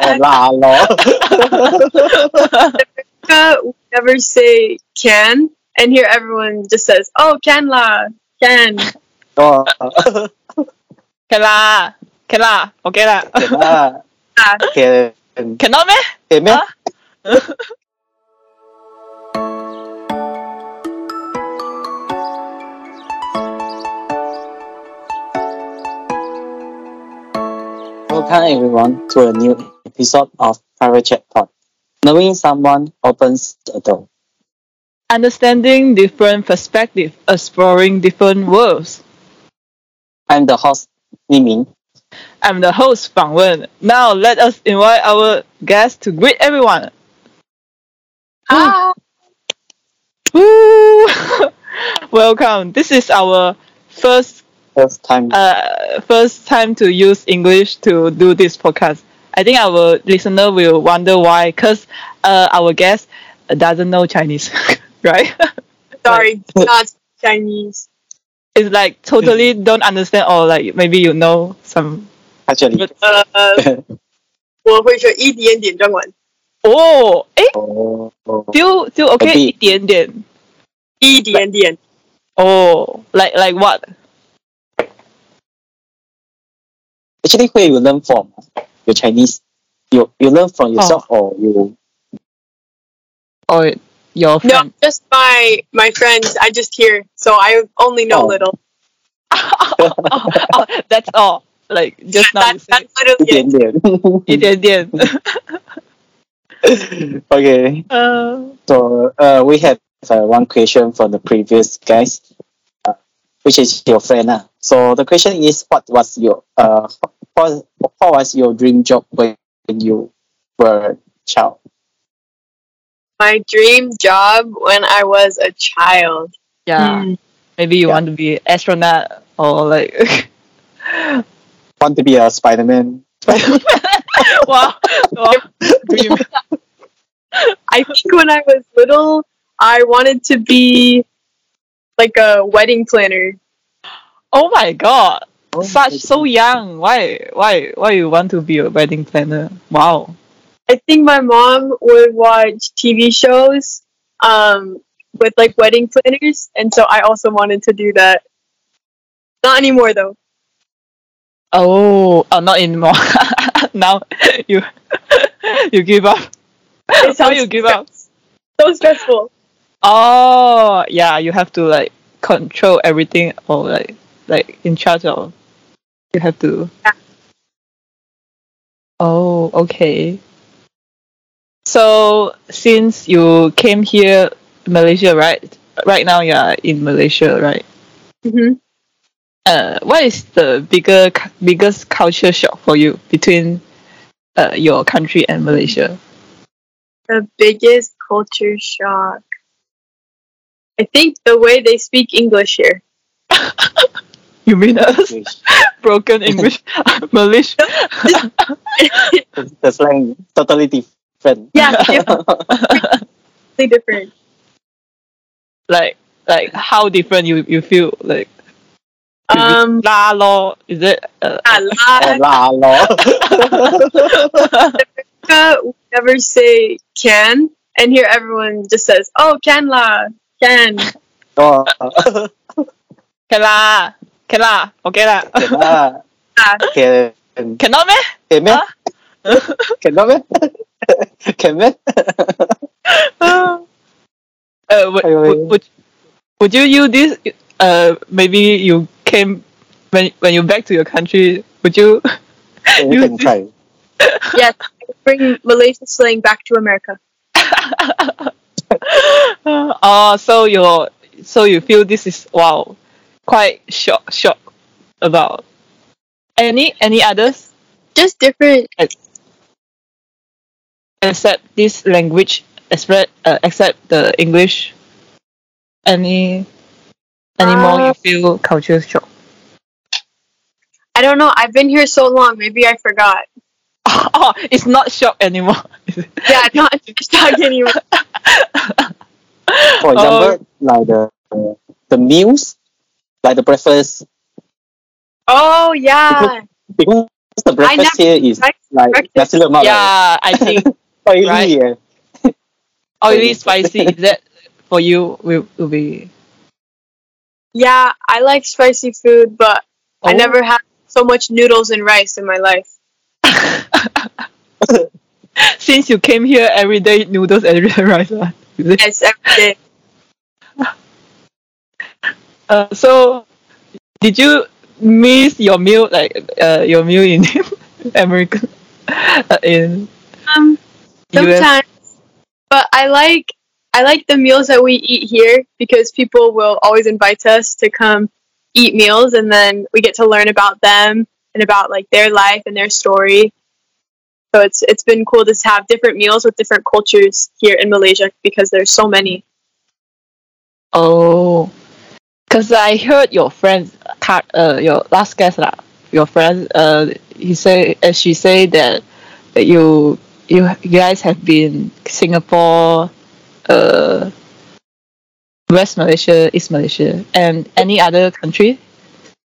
America, we never say can, and here everyone just says, "Oh, can la, can." Oh. Can la, can la, okay la. Can la. Ah. Can. Cannot me? 咩？can 咩？Welcome everyone to a new episode of Private Chat Pod. Knowing someone opens a door. Understanding different perspectives, exploring different worlds. I'm the host, Miming. I'm the host, Fang Wen. Now let us invite our guest to greet everyone. ah, Woo! Welcome. This is our first First time. uh first time to use English to do this podcast. I think our listener will wonder why, cause uh our guest doesn't know Chinese, right? sorry, not Chinese. it's like totally don't understand or like maybe you know some. Actually. But- 呃，我会说一点点中文， Oh, eh, oh, oh. still still okay, bit. 一点点。一点点。 Oh, like like what? actually where you learn from your Chinese? You you learn from oh. yourself oh. or you or your friend? No, just my my friends. I just hear, so I only know oh. little. oh, oh, that's all. Like just now. That, that okay. Uh, so uh, we have uh, one question from the previous guys, uh, which is your friend. Uh. So the question is, what was your uh, what, what was your dream job when you were a child? My dream job when I was a child. yeah. Hmm. Maybe you Yeah. want to be astronaut or like Want to be a Spider Man? wow, wow. dream. I think when I was little, I wanted to be like a wedding planner. Oh my god. Oh, Such so young. Why why why you want to be a wedding planner? Wow. I think my mom would watch TV shows um, with like wedding planners, and so I also wanted to do that. Not anymore though. Oh, oh not anymore. now you you give up. It How you give up? So stressful. Oh yeah, you have to like control everything or like like in charge of you have to Yeah. Oh, okay. So since you came here Malaysia, right? Right now you are in Malaysia, right? hmm Uh, what is the bigger biggest culture shock for you between uh, your country and Malaysia? The biggest culture shock. I think the way they speak English here. You mean us? English. Broken English, Malaysia. the slang totally different. Yeah, different, completely different. like like how different you you feel like Um, la lo is it uh, ah, Oh, la- la, lo. Uh, we never say can, and here everyone just says, "Oh, can la, can." oh, can la can la okay la can lah. Ah, Can, cannot meh can meh? Huh? Cannot meh? Can meh? uh, would, Wait, wait. would, would would you use this uh maybe you came when when you back to your country would you You Use can try. yes, bring Malaysian slang back to America. oh so you so you feel this is wow quite shock shock about any any others Just different. except this language except uh, except the english any any more you Uh, feel culture shock I don't know. I've been here so long. Maybe I forgot. oh it's not shock anymore Yeah, not stuck anymore. For example, like the the meals, like the breakfast, Oh yeah. because The breakfast here is I- like breakfast- nasi lemak. Yeah, I think right? Oily, right. yeah. oily spicy is that for you will, will be Yeah, I like spicy food, but I Oh. never had so much noodles and rice in my life. since you came here every day noodles and rice. ah. Yes, every day. Uh, so did you miss your meal like uh, your meal in America uh, in Um, US? sometimes, but I like I like the meals that we eat here because people will always invite us to come eat meals, and then we get to learn about them and about like their life and their story. So it's it's been cool to have different meals with different cultures here in Malaysia because there's so many. Oh, because I heard your friend, uh, your last guest lah, your friend, uh, he say, uh, she say that, that you, you, you guys have been Singapore, uh, West Malaysia, East Malaysia, and any other country?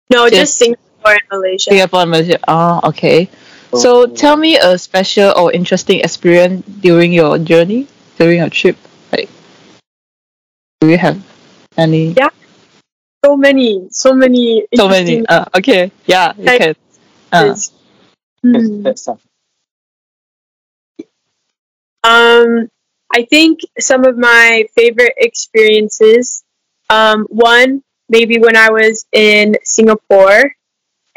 No, Yes. just Singapore and Malaysia. Singapore, and Malaysia. Oh, okay. So tell me a special or interesting experience during your journey, during your trip. Like, do you have any? Yeah. So many, so many. So many. Uh, okay. Yeah, you can. Uh. Hmm. Um, I think some of my favorite experiences. Um, one, maybe when I was in Singapore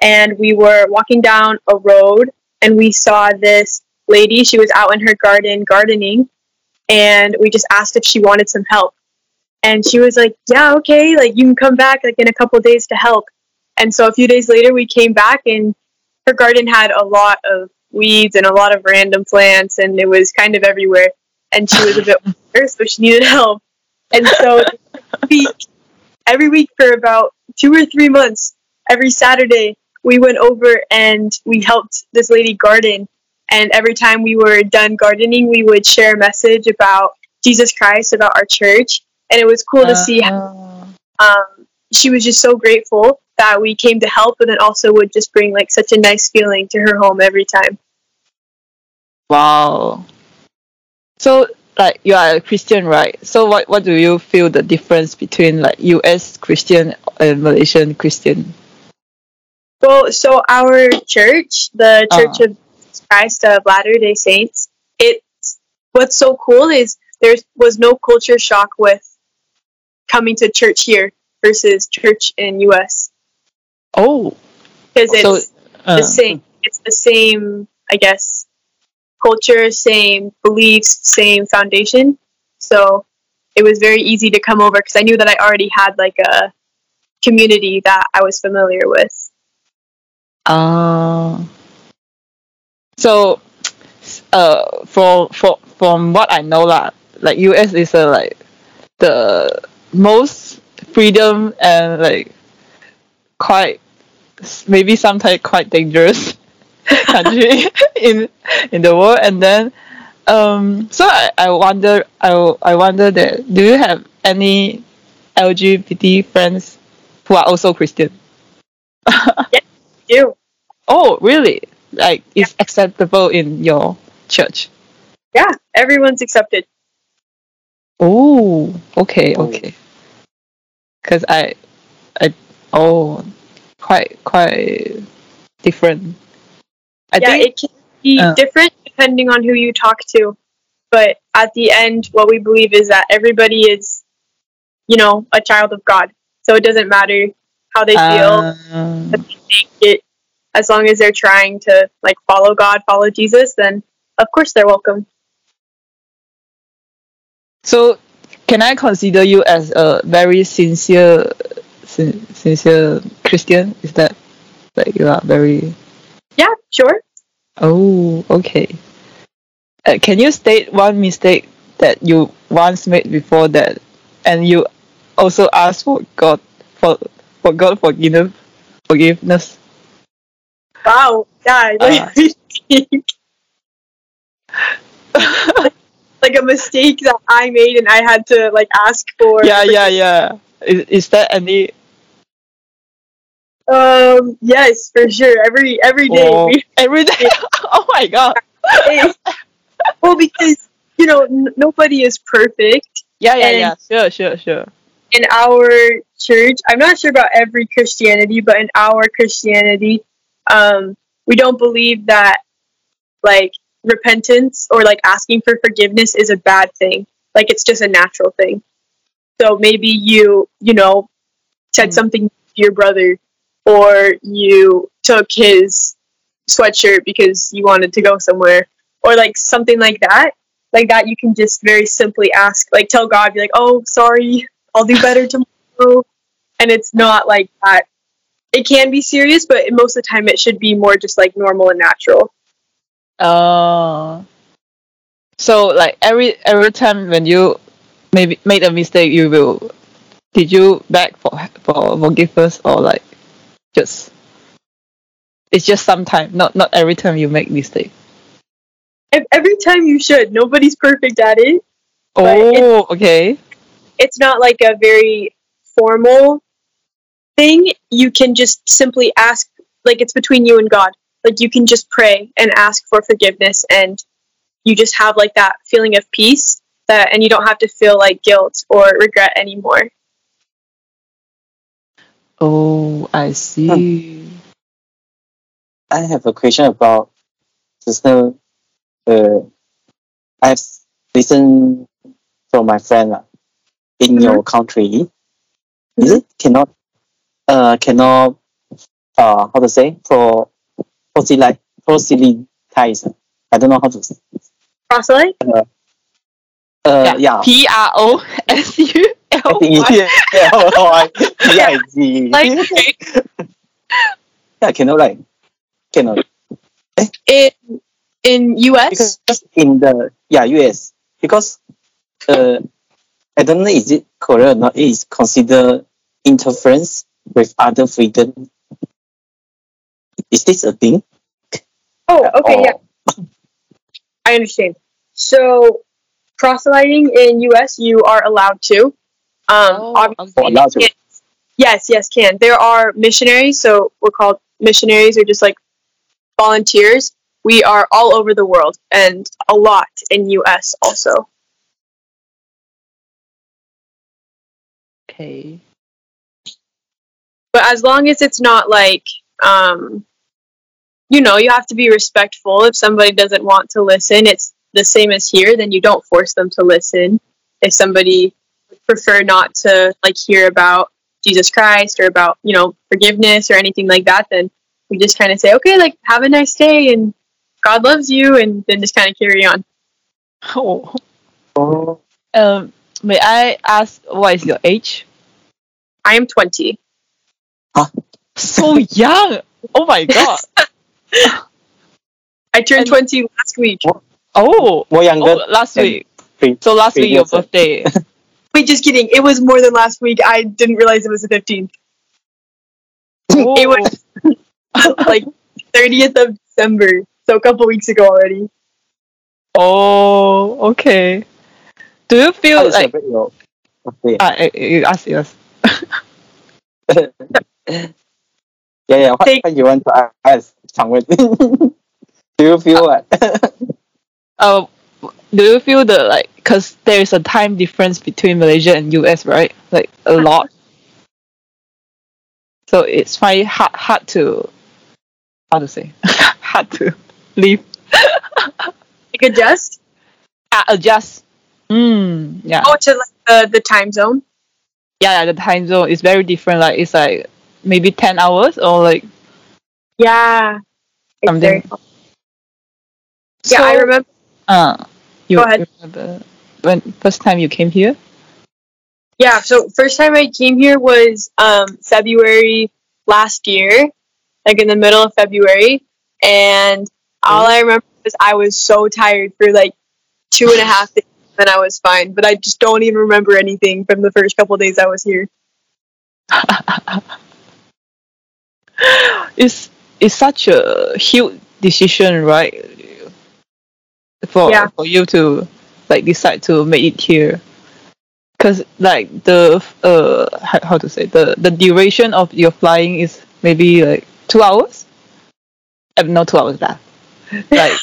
and we were walking down a road and we saw this lady. She was out in her garden gardening and we just asked if she wanted some help. And she was like, Yeah, okay, like you can come back like in a couple days to help. And so a few days later we came back and her garden had a lot of weeds and a lot of random plants and it was kind of everywhere. And she was a bit older so she needed help. And so we, every week for about two or three months every saturday we went over and we helped this lady garden. And every time we were done gardening we would share a message about jesus christ about our church and it was cool to see how uh, um, she was just so grateful that we came to help and then also would just bring like such a nice feeling to her home every time Wow. So, like, you are a Christian, right? So, what what do you feel the difference between like U.S. Christian and Malaysian Christian? well so our church the Uh. church of christ of latter day saints it's what's so cool is there was no culture shock with coming to church here versus church in us Oh, because it's so uh, the same it's the same i guess culture same beliefs same foundation. So it was very easy to come over because i knew that i already had like a community that i was familiar with. Uh, so, uh, for for from what I know lah, like US is a like the most freedom and like quite maybe sometimes quite dangerous country in in the world, and then um, so I, I wonder I I wonder that do you have any LGBT friends who are also Christian? Yes, do Oh, really? Like it's acceptable in your church? yeah everyone's accepted Oh, okay, Oh. okay. Cause I, I, oh, quite quite different. I yeah think it can be uh. different depending on who you talk to but at the end what we believe is that everybody is you know a child of god so it doesn't matter how they feel um, that they make it as long as they're trying to like follow god follow jesus then of course they're welcome so, can I consider you as a very sincere, sin- sincere Christian? Is that like you are very? yeah sure Oh, okay. Uh, can you state one mistake that you once made before that, and you also ask for God for for God forgiveness forgiveness? wow yeah Uh. like, a mistake that i made and i had to like ask for yeah, yeah, yeah. Is is there any? Um, yes, for sure. Every every day. Oh. every day. oh my god. well, because you know n- nobody is perfect Yeah, yeah, yeah. Sure, sure, sure. in our church. I'm not sure about every Christianity, but in our Christianity, um, we don't believe that like repentance or like asking for forgiveness is a bad thing. Like it's just a natural thing. So maybe you, you know, said Mm. something to your brother or you took his sweatshirt because you wanted to go somewhere or like something like that. Like that you can just very simply ask, like tell God, be like, Oh, sorry, I'll do better tomorrow. And it's not like that. It can be serious, but most of the time it should be more just like normal and natural. Uh, so like every every time when you maybe made a mistake, you will did you beg for for forgiveness or like just it's just sometime, not not every time you make mistake. Ev- Every time you should. Nobody's perfect at it. Oh, okay. It's not like a very formal thing. You can just simply ask, like it's between you and God. Like you can just pray and ask for forgiveness, and you just have like that feeling of peace that, and you don't have to feel like guilt or regret anymore. Oh, I see. I have a question about sister. Uh, I've listened from my friend lah. in your country. Is it cannot uh cannot uh how to say pro proselyte proselytize? I don't know how to say. Proselyte? Uh, uh yeah. P R O S U I L think Y. it's yeah, oh, yeah, yeah, Like yeah, cannot like cannot Eh? In in US? because in the yeah US because uh I don't know is it correct or not. It is considered interference with other freedom. Is this a thing? Oh, okay, Or- yeah. I understand. So, proselyting in US, you are allowed to. Um, Oh, obviously, or allowed to? Yes. yes, yes, can. There are missionaries, so we're called missionaries or just like volunteers. We are all over the world and a lot in US also. Okay. But as long as it's not like, um, you know, you have to be respectful. If somebody doesn't want to listen, it's the same as here, then you don't force them to listen. If somebody prefer not to like hear about Jesus Christ or about, you know, forgiveness or anything like that, then we just kind of say, okay, like, have a nice day and God loves you, and then just kind of carry on. Oh. Um, may I ask what is your age? I am 20. Huh? So young. Oh my god. I turned And- 20 last week. Oh. more younger. Oh, last week. pre- So last week your previous, uh, birthday. Wait, just kidding. It was more than last week. I didn't realize it was the 15th. Oh. It was like 30th of December. So a couple weeks ago already. Oh, okay. Do you feel to like celebrate your birthday? ah, eh, eh, you ask us? yeah, yeah. What, Take- what you want to ask? 常问 Do you feel what? Uh, do you feel the like because there is a time difference between Malaysia and US, right? Like a lot. So it's quite hard hard to how to say hard to leave Like adjust? uh, adjust. Mm, yeah. Oh, to like the, the time zone? yeah, yeah, the time zone is very different. Like it's like maybe ten hours or like Yeah. Something. very- yeah, I remember. uh you Go ahead. remember when first time you came here? Yeah, so first time I came here was um, February last year, like in the middle of February. And all I remember was I was so tired for like two and a half days, and I was fine. But I just don't even remember anything from the first couple days I was here. it's it's such a huge decision, right? For Yeah. for you to like decide to make it here, because like the uh how, how to say the the duration of your flying is maybe like two hours. Uh, no, two hours that. Like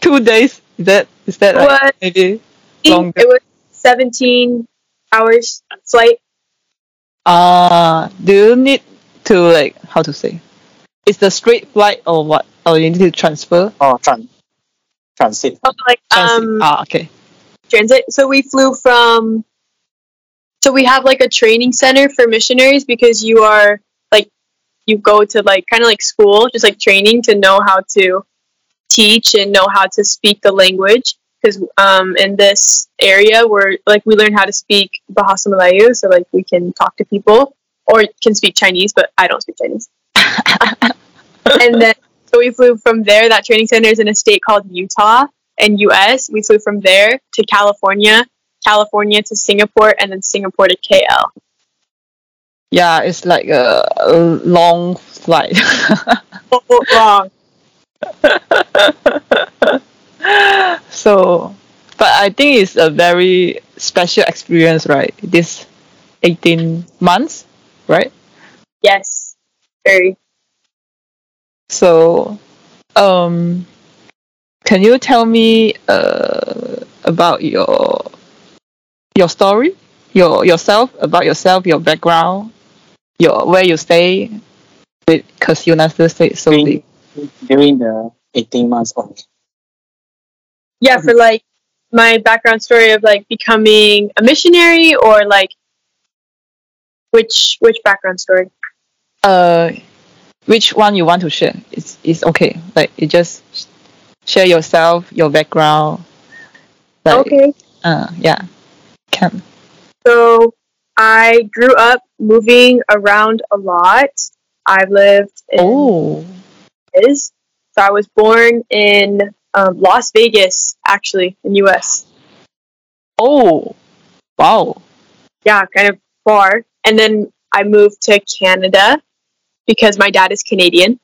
two days. Is that is that like What? maybe Longer. It was 17 hours flight. uh do you need to like how to say? Is the straight flight or what? Or you need to transfer? or tran- transit. Oh, like Transit. um ah okay. transit. So we flew from. So we have like a training center for missionaries because you are like, you go to like kind of like school, just like training to know how to teach and know how to speak the language. Because um, in this area, we're like we learn how to speak Bahasa Melayu, so like we can talk to people or can speak Chinese, but I don't speak Chinese. and then so we flew from there. That training center is in a state called Utah and US. We flew from there to California, California to Singapore, and then Singapore to KL. Yeah, it's like a, a long flight. Wrong. so, but I think it's a very special experience, right? This 18 months, right? Yes, very. So, um, can you tell me uh, about your your story, your yourself, about yourself, your background, your where you stay? Because United States so During, big. during the 18 months of Yeah, for like my background story of like becoming a missionary or like which which background story? Uh, which one you want to share? It's it's okay. Like you just share yourself, your background. Like, Okay. Uh, yeah, can. So I grew up moving around a lot. I've lived in Oh, is. So I was born in um, Las Vegas, actually, in U.S. oh, wow. Yeah, kind of far. And then I moved to Canada because my dad is Canadian.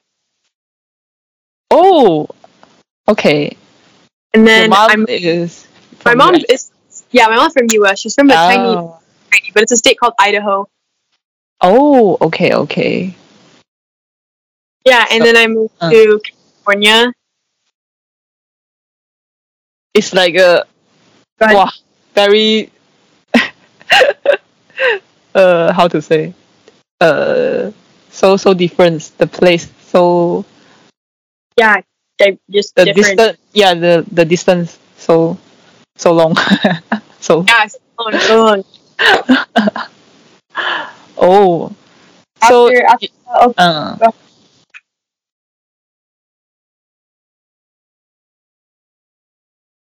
Oh, okay. And then mom I'm, is. my mom US. is yeah, my mom's from U.S. She's from a tiny, Oh. tiny, but it's a state called Idaho. oh, okay, okay. Yeah, and So- then I moved uh. to California. It's like a wow, very. uh, how to say? Uh, so so different. The place so Yeah, they just the different. distance. Yeah, the the distance so so long. so Yeah, so long, oh, so After, after oh, uh,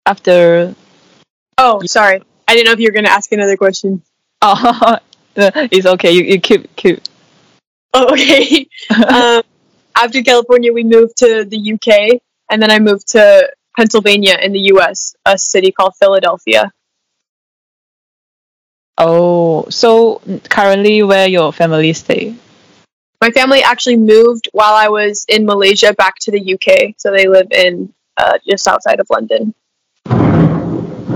after oh, sorry, I didn't know if you were gonna ask another question. oh, it's okay. You you keep keep. Oh, okay. um, after California, we moved to the UK, and then I moved to Pennsylvania in the US, a city called Philadelphia. Oh, so currently where your family stay? My family actually moved while I was in Malaysia back to the UK, so they live in uh, just outside of London.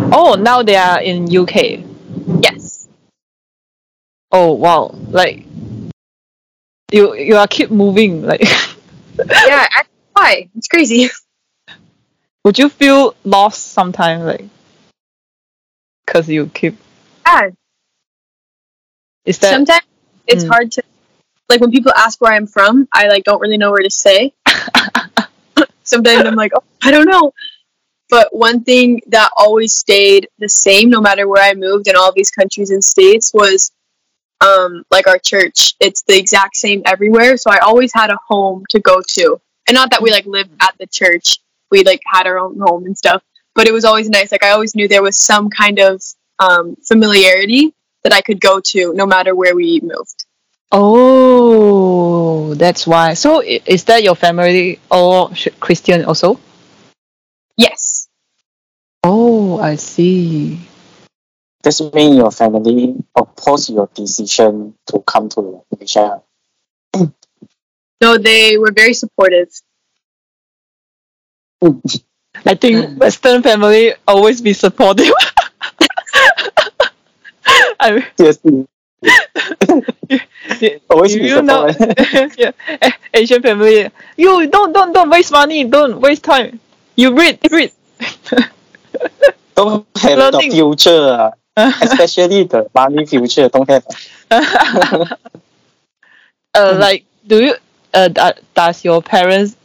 Oh, now they are in UK. Yes. Oh wow, like you you are keep moving. Like, Yeah. I- Why? It's crazy. would you feel lost sometimes Like, cause you keep Yeah. is that Sometimes it's Mm. hard to like when people ask where I'm from, I like don't really know where to say. Sometimes I'm like, oh, I don't know. But one thing that always stayed the same, no matter where I moved in all these countries and states, was um, like our church. It's the exact same everywhere. So I always had a home to go to, and not that we like lived at the church. We like had our own home and stuff. But it was always nice. Like I always knew there was some kind of um, familiarity that I could go to, no matter where we moved. Oh, that's why. So is that your family all Christian also? Yes. Oh, I see. Does it mean your family oppose your decision to come to Malaysia? No, they were very supportive. I think Western family always be supportive. I Yes. Always if be you know, supportive. yeah, Asian family. You don't don't don't waste money. Don't waste time. You read read. Don't have Learning. the future. especially the money future. Don't have. uh, like do you uh da- does your parents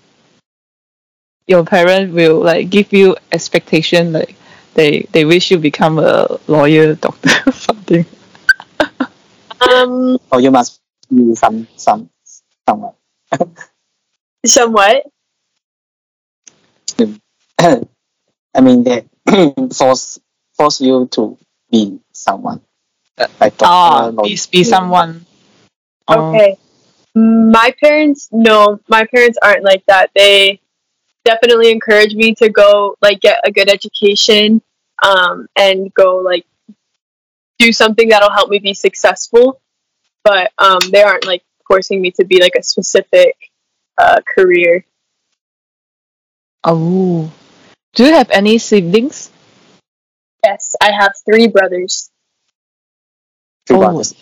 your parents will like give you expectation like they they wish you become a lawyer doctor something Um, Or you must be some some someone. somewhat. I mean they force force you to be someone. Like ah doctor, be, be someone Oh. Okay. My parents, no, my parents aren't like that. They definitely encourage me to go, like, get a good education, um, and go, like, do something that'll help me be successful. But um, they aren't like forcing me to be like a specific uh, career. oh do you have any siblings Yes, I have three brothers. Three Oh. brothers.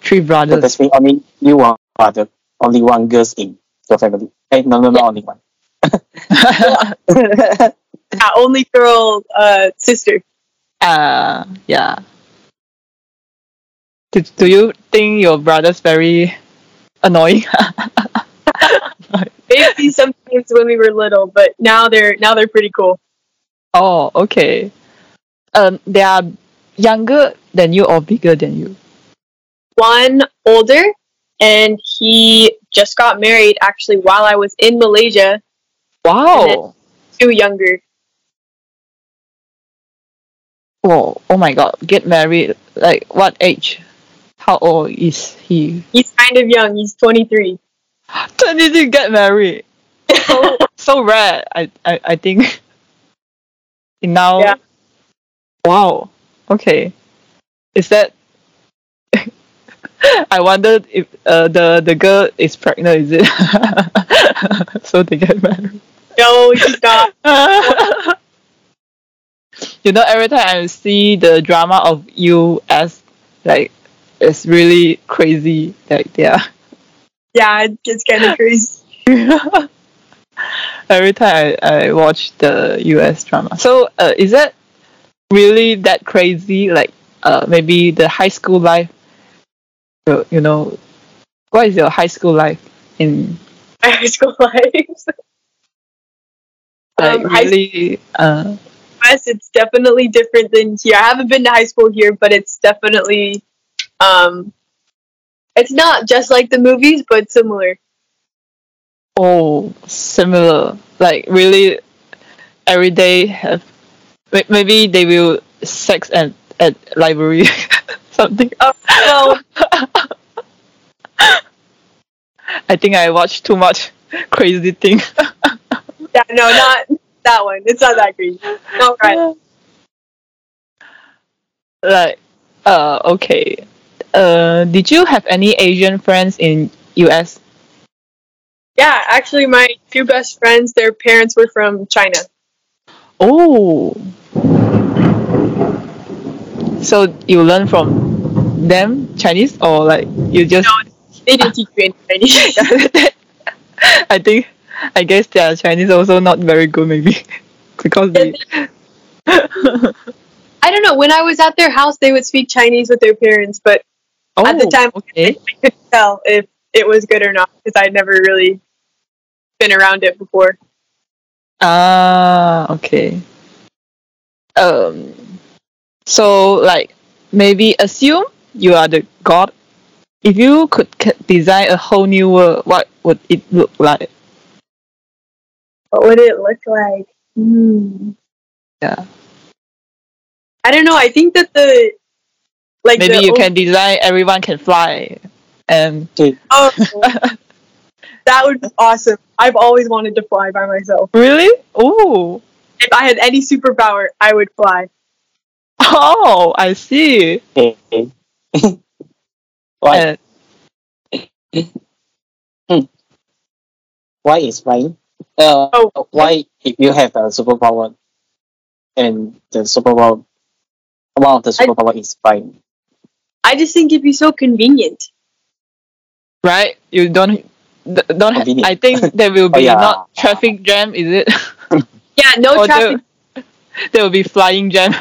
three So brothers that's mean only you are the only one girls in your family. Hey, no, no, no, only one. Yeah, only girl uh, sister. uh yeah do, do you think your brother's very annoying Maybe sometimes when we were little, but now they're now they're pretty cool. Oh, okay. Um, they are younger than you or bigger than you? one older and he just got married actually while I was in Malaysia, Wow. two younger. Whoa. Oh my god. Get married. Like what age? How old is he? He's kind of young, he's 23. When did you get married? So, so rare. I, I, I think. now. Yeah. Wow. Okay. Is that? I wondered if uh, the the girl is pregnant. Is it? so they get married. no, not. you know, every time I see the drama of US, like it's really crazy. Like yeah, Yeah, it's kind of crazy. every time I, I watch the US drama. So uh, is that really that crazy? Like uh, maybe the high school life. You, you know, what is your high school life in high school life. like Um, high really? Uh, Yes, it's definitely different than here. I haven't been to high school here, but it's definitely um it's not just like the movies, but similar. Oh, similar. Like really, every day have maybe they will sex at at library something. Oh, well, I think I watched too much crazy thing. yeah, no, not that one. It's not that crazy. Not right. like, uh, okay. Uh, did you have any Asian friends in US? Yeah, actually, my two best friends, their parents were from China. Oh. So you learn from them Chinese or like you just No, they didn't teach me any Chinese. I think I guess their Chinese also not very good maybe because they I don't know. When I was at their house, they would speak Chinese with their parents, but oh, at the time, okay I couldn't tell if it was good or not because I'd never really been around it before. ah okay um so like maybe assume you are the god if you could design a whole new world what would it look like What would it look like? Hmm. yeah I don't know. I think that the like maybe the you old- can design everyone can fly and Oh, that would be awesome. I've always wanted to fly by myself. really oh If I had any superpower, I would fly. Oh i see Why? And- Why is flying? Uh, Oh. why if you have a superpower and the superpower, one of the I- superpower is flying. I just think it'd be so convenient. right you don't th- don't. Ha- Convenient. I think there will Oh, be yeah. not traffic jam. Is it? Yeah, no or traffic. there, there will be flying jam.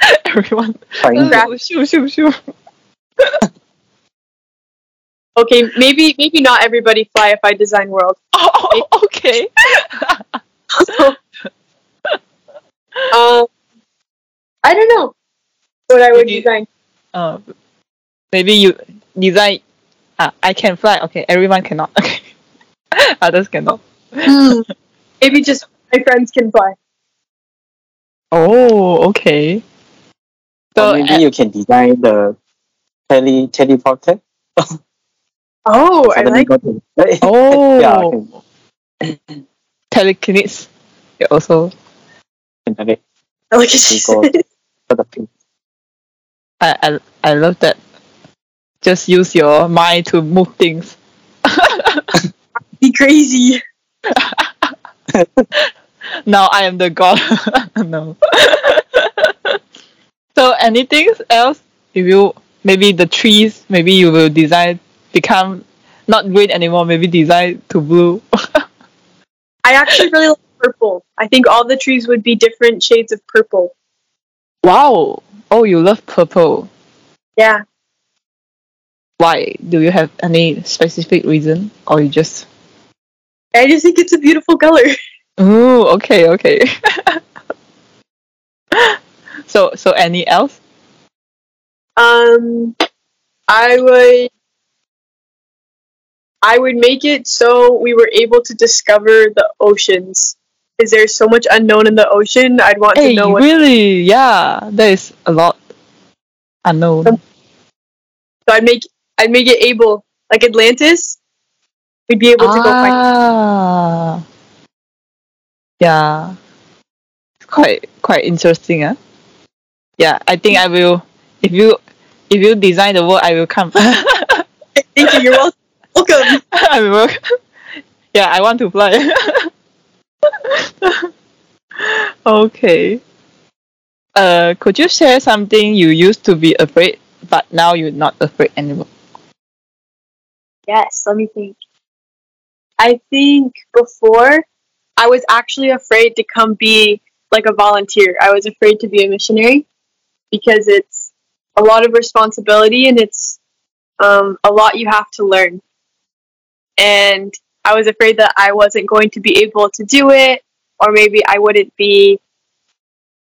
Everyone. Fine. Tra- Oh, shoo, shoo, shoo. Okay, maybe maybe not everybody fly if I design world. Oh, okay. Um, I don't know what I would Maybe- design. Uh, maybe you design. Ah, I can fly. Okay, everyone cannot. Okay, others cannot. Hmm. Maybe just my friends can fly. Oh, okay. So or maybe uh, you can design the tele teleporter. Oh, I like. to- oh, yeah, telekinesis. Yeah, also, And then it I like Go. it. for the pin. I, I I love that. Just use your mind to move things. Be crazy. now I am the god. no. So anything else? If you maybe the trees, maybe you will design become not green anymore. Maybe design to blue. I actually really like purple. I think all the trees would be different shades of purple. wow. Oh, you love purple. Yeah. Why? Do you have any specific reason, or you just? I just think it's a beautiful color. Oh, okay, okay. so, so any else? Um, I would. I would make it so we were able to discover the oceans. Is there so much unknown in the ocean. I'd want Hey, to know what. really? Yeah, there is a lot unknown. So I'd make I'd make it able like Atlantis. We'd be able to go find. ah, yeah, it's quite quite interesting, huh? Yeah, I think I will. If you if you design the world, I will come. Thank you. You're welcome. I will. Yeah, I want to fly. okay. Uh, could you share something you used to be afraid, but now you're not afraid anymore? Yes. Let me think. I think before I was actually afraid to come be like a volunteer. I was afraid to be a missionary because it's a lot of responsibility and it's um, a lot you have to learn. And I was afraid that I wasn't going to be able to do it, or maybe I wouldn't be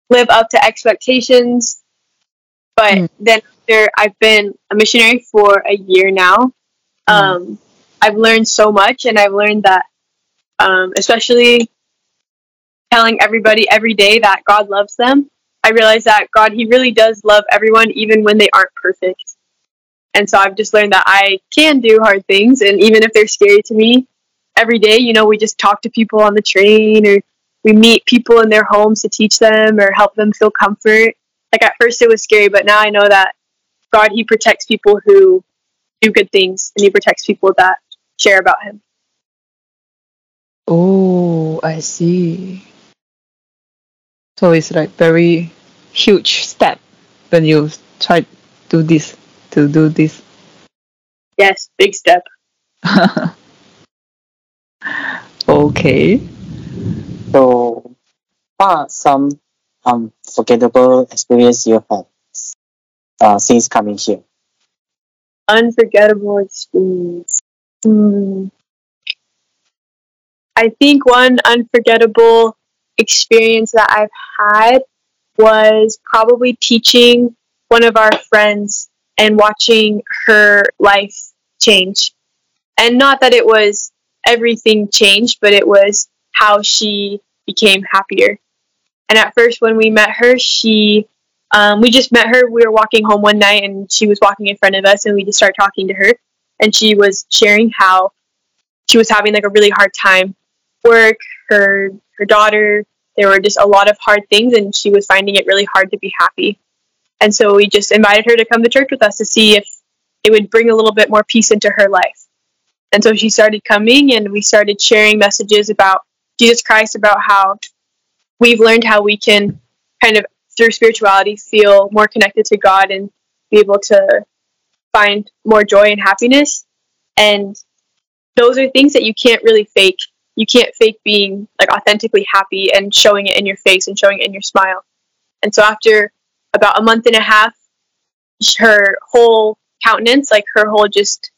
live up to expectations. But Mm. then after I've been a missionary for a year now, um, I've learned so much, and I've learned that, um, especially telling everybody every day that God loves them. I realize that God, He really does love everyone, even when they aren't perfect. And so I've just learned that I can do hard things, and even if they're scary to me, every day, you know, we just talk to people on the train or we meet people in their homes to teach them or help them feel comfort. Like at first it was scary, but now I know that God, He protects people who do good things and He protects people that share about Him. Oh, I see. So it's like very huge step when you try to do this to do this. Yes, big step. okay. So, what are some unforgettable experience you had uh, since coming here? Unforgettable experience. Hmm. I think one unforgettable experience that I've had was probably teaching one of our friends and watching her life change. And not that it was everything changed, but it was how she became happier. And at first, when we met her, she, um, we just met her. We were walking home one night and she was walking in front of us, and we just started talking to her. And she was sharing how she was having like a really hard time work, her her daughter, there were just a lot of hard things and she was finding it really hard to be happy. And so we just invited her to come to church with us to see if it would bring a little bit more peace into her life. And so she started coming and we started sharing messages about Jesus Christ, about how we've learned how we can kind of through spirituality feel more connected to God and be able to find more joy and happiness. And those are things that you can't really fake. You can't fake being like authentically happy and showing it in your face and showing it in your smile. And so after about a month and a half, her whole countenance, like her whole just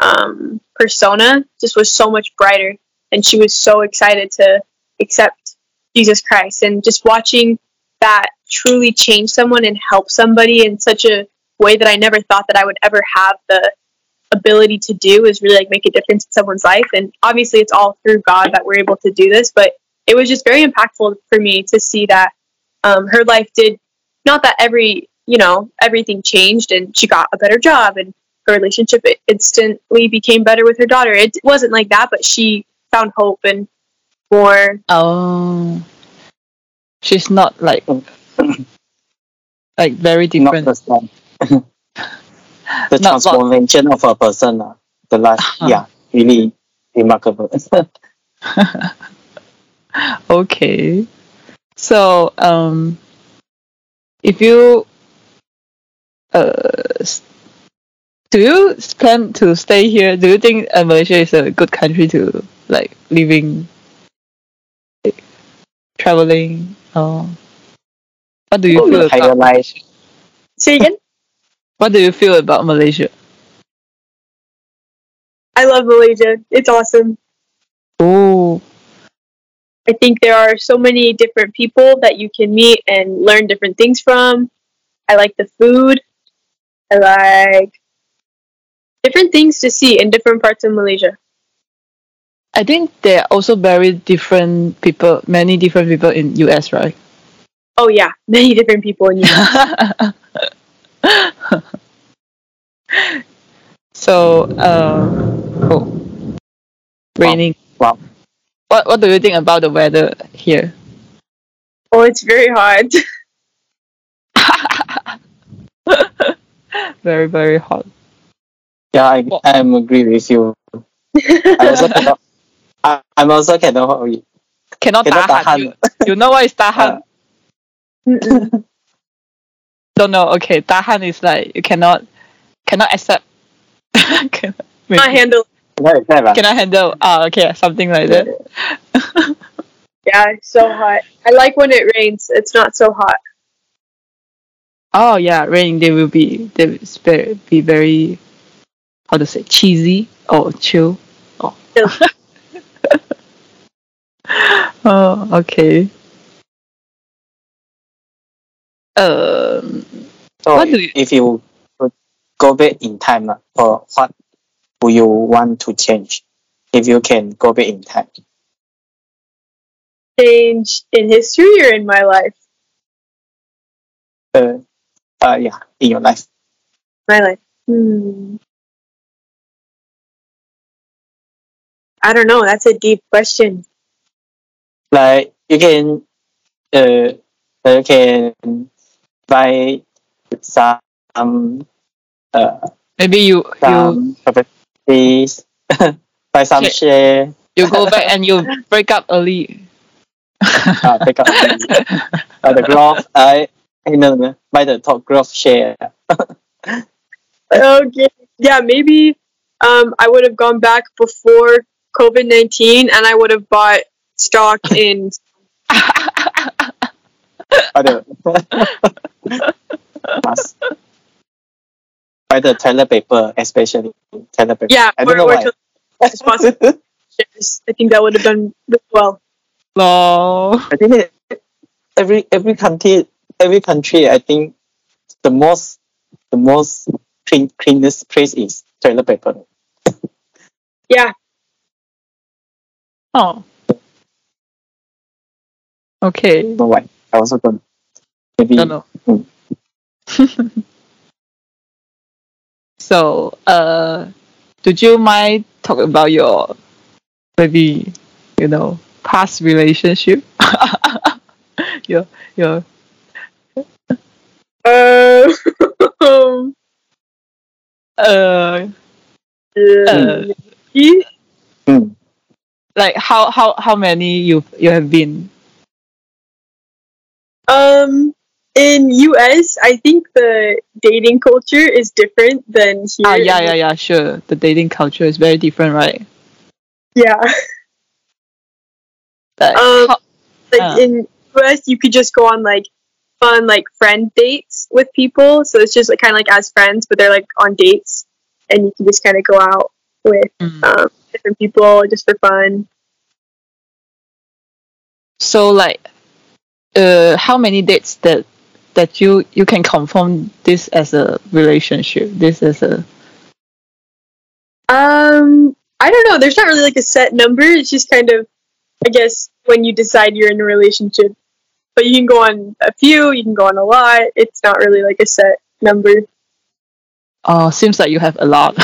um, persona, just was so much brighter, and she was so excited to accept Jesus Christ. And just watching that truly change someone and help somebody in such a way that I never thought that I would ever have the ability to do is really like make a difference in someone's life. And obviously, it's all through God that we're able to do this. But it was just very impactful for me to see that um, her life did not that every you know everything changed and she got a better job and her relationship instantly became better with her daughter. It wasn't like that, but she found hope and more. Oh, she's not like like very Not different. the same. the Not- not- transformation of a person, uh, the life, Uh-huh. yeah, really remarkable. Okay, so um, if you uh, do you plan to stay here? Do you think uh, Malaysia is a good country to like living, like, traveling? Or what do you Oh, feel higher about life. Say again. What do you feel about Malaysia? I love Malaysia. It's awesome. Oh, I think there are so many different people that you can meet and learn different things from. I like the food. I like different things to see in different parts of Malaysia. I think there are also very different people, many different people in US, right? Oh yeah, many different people in you. so, um, oh, raining. Wow. What What do you think about the weather here? Oh, it's very hot. very very hot. Yeah, I, I'm agree with you. I also cannot. I, I'm also cannot. Cannot Cannot tahan. tahan. You, you know what is tahan? Don't know. Okay, tahan is like you cannot cannot accept. cannot, Not handle. Cannot accept, ah. cannot handle. Ah, okay, something like that. Yeah, it's so hot. I like when it rains. It's not so hot. Oh yeah, rain. They will be they will be very how to say cheesy or chill. Oh. Chill. oh, okay. Um, So What do you- if you go back in time, uh, for what would you want to change? If you can go back in time, Change in history or in my life? uh, uh, yeah, in your life. My life. Hmm. I don't know. That's a deep question. Like you can, uh, you can buy some, uh, maybe you you some properties, buy some Share. share, you go back and you break up early. uh, pick up the, uh, the growth, uh, you know, buy the top growth share. Okay. Yeah, maybe um, I would have gone back before COVID 19 and I would have bought stock in. Buy the, Must. buy the toilet paper, especially toilet paper. Yeah, I don't know why. to- possible. I think that would have done well. no. I think every every country every country I think the most the most clean cleanest place is toilet paper. Yeah, Oh. Okay. don't know why. I also don't maybe No, no. Mm. so, uh, did you mind talk about your maybe you know past relationship? your your Uh, uh, uh Hmm. like how how how many you you have been? Um, in US, I think the dating culture is different than here. Ah, yeah, yeah, yeah, sure. The dating culture is very different, right? Yeah. Like, Um, how- Like Uh. in US, you could just go on like fun like friend dates with people. So it's just like kind of like as friends, but they're like on dates, and you can just kind of go out with mm. um, different people just for fun. so like, uh, how many dates that that you you can confirm this as a relationship? This is a Um, I don't know. There's not really like a set number. It's just kind of, I guess, when you decide you're in a relationship. But you can go on a few. You can go on a lot. It's not really like a set number. oh, seems like you have a lot.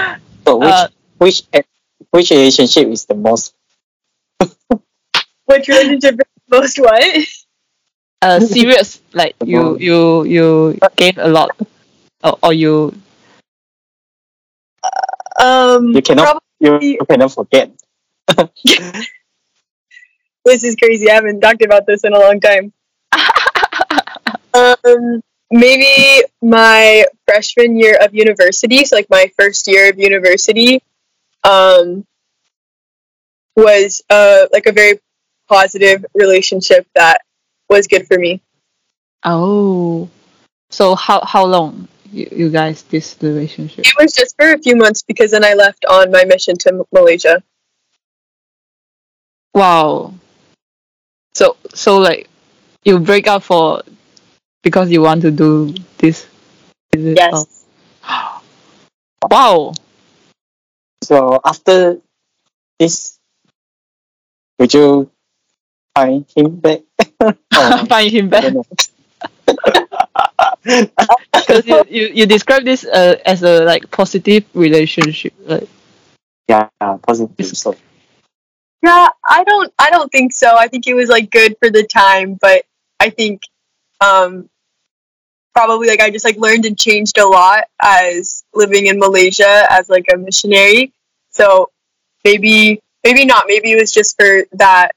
So which Uh, which which relationship is the most? Which relationship is the most what? uh, serious, like you you you gain a lot, or, or you Um, You cannot prob- you, you cannot forget. this is crazy. I haven't talked about this in a long time. um, maybe my freshman year of university, so like my first year of university, um, was uh like a very positive relationship that was good for me. oh, so how how long you, you guys this relationship? It was just for a few months because then I left on my mission to M- Malaysia. Wow. So so like you break up for because you want to do this. Is it? Yes. Oh. Wow. So after this, would you find him back? Oh, Find him I back because you, you, you describe this uh, as a like positive relationship. Like yeah, positive. So Yeah, I don't I don't think so. I think it was like good for the time, but I think um probably like I just like learned and changed a lot as living in Malaysia as like a missionary. So maybe maybe not. Maybe it was just for that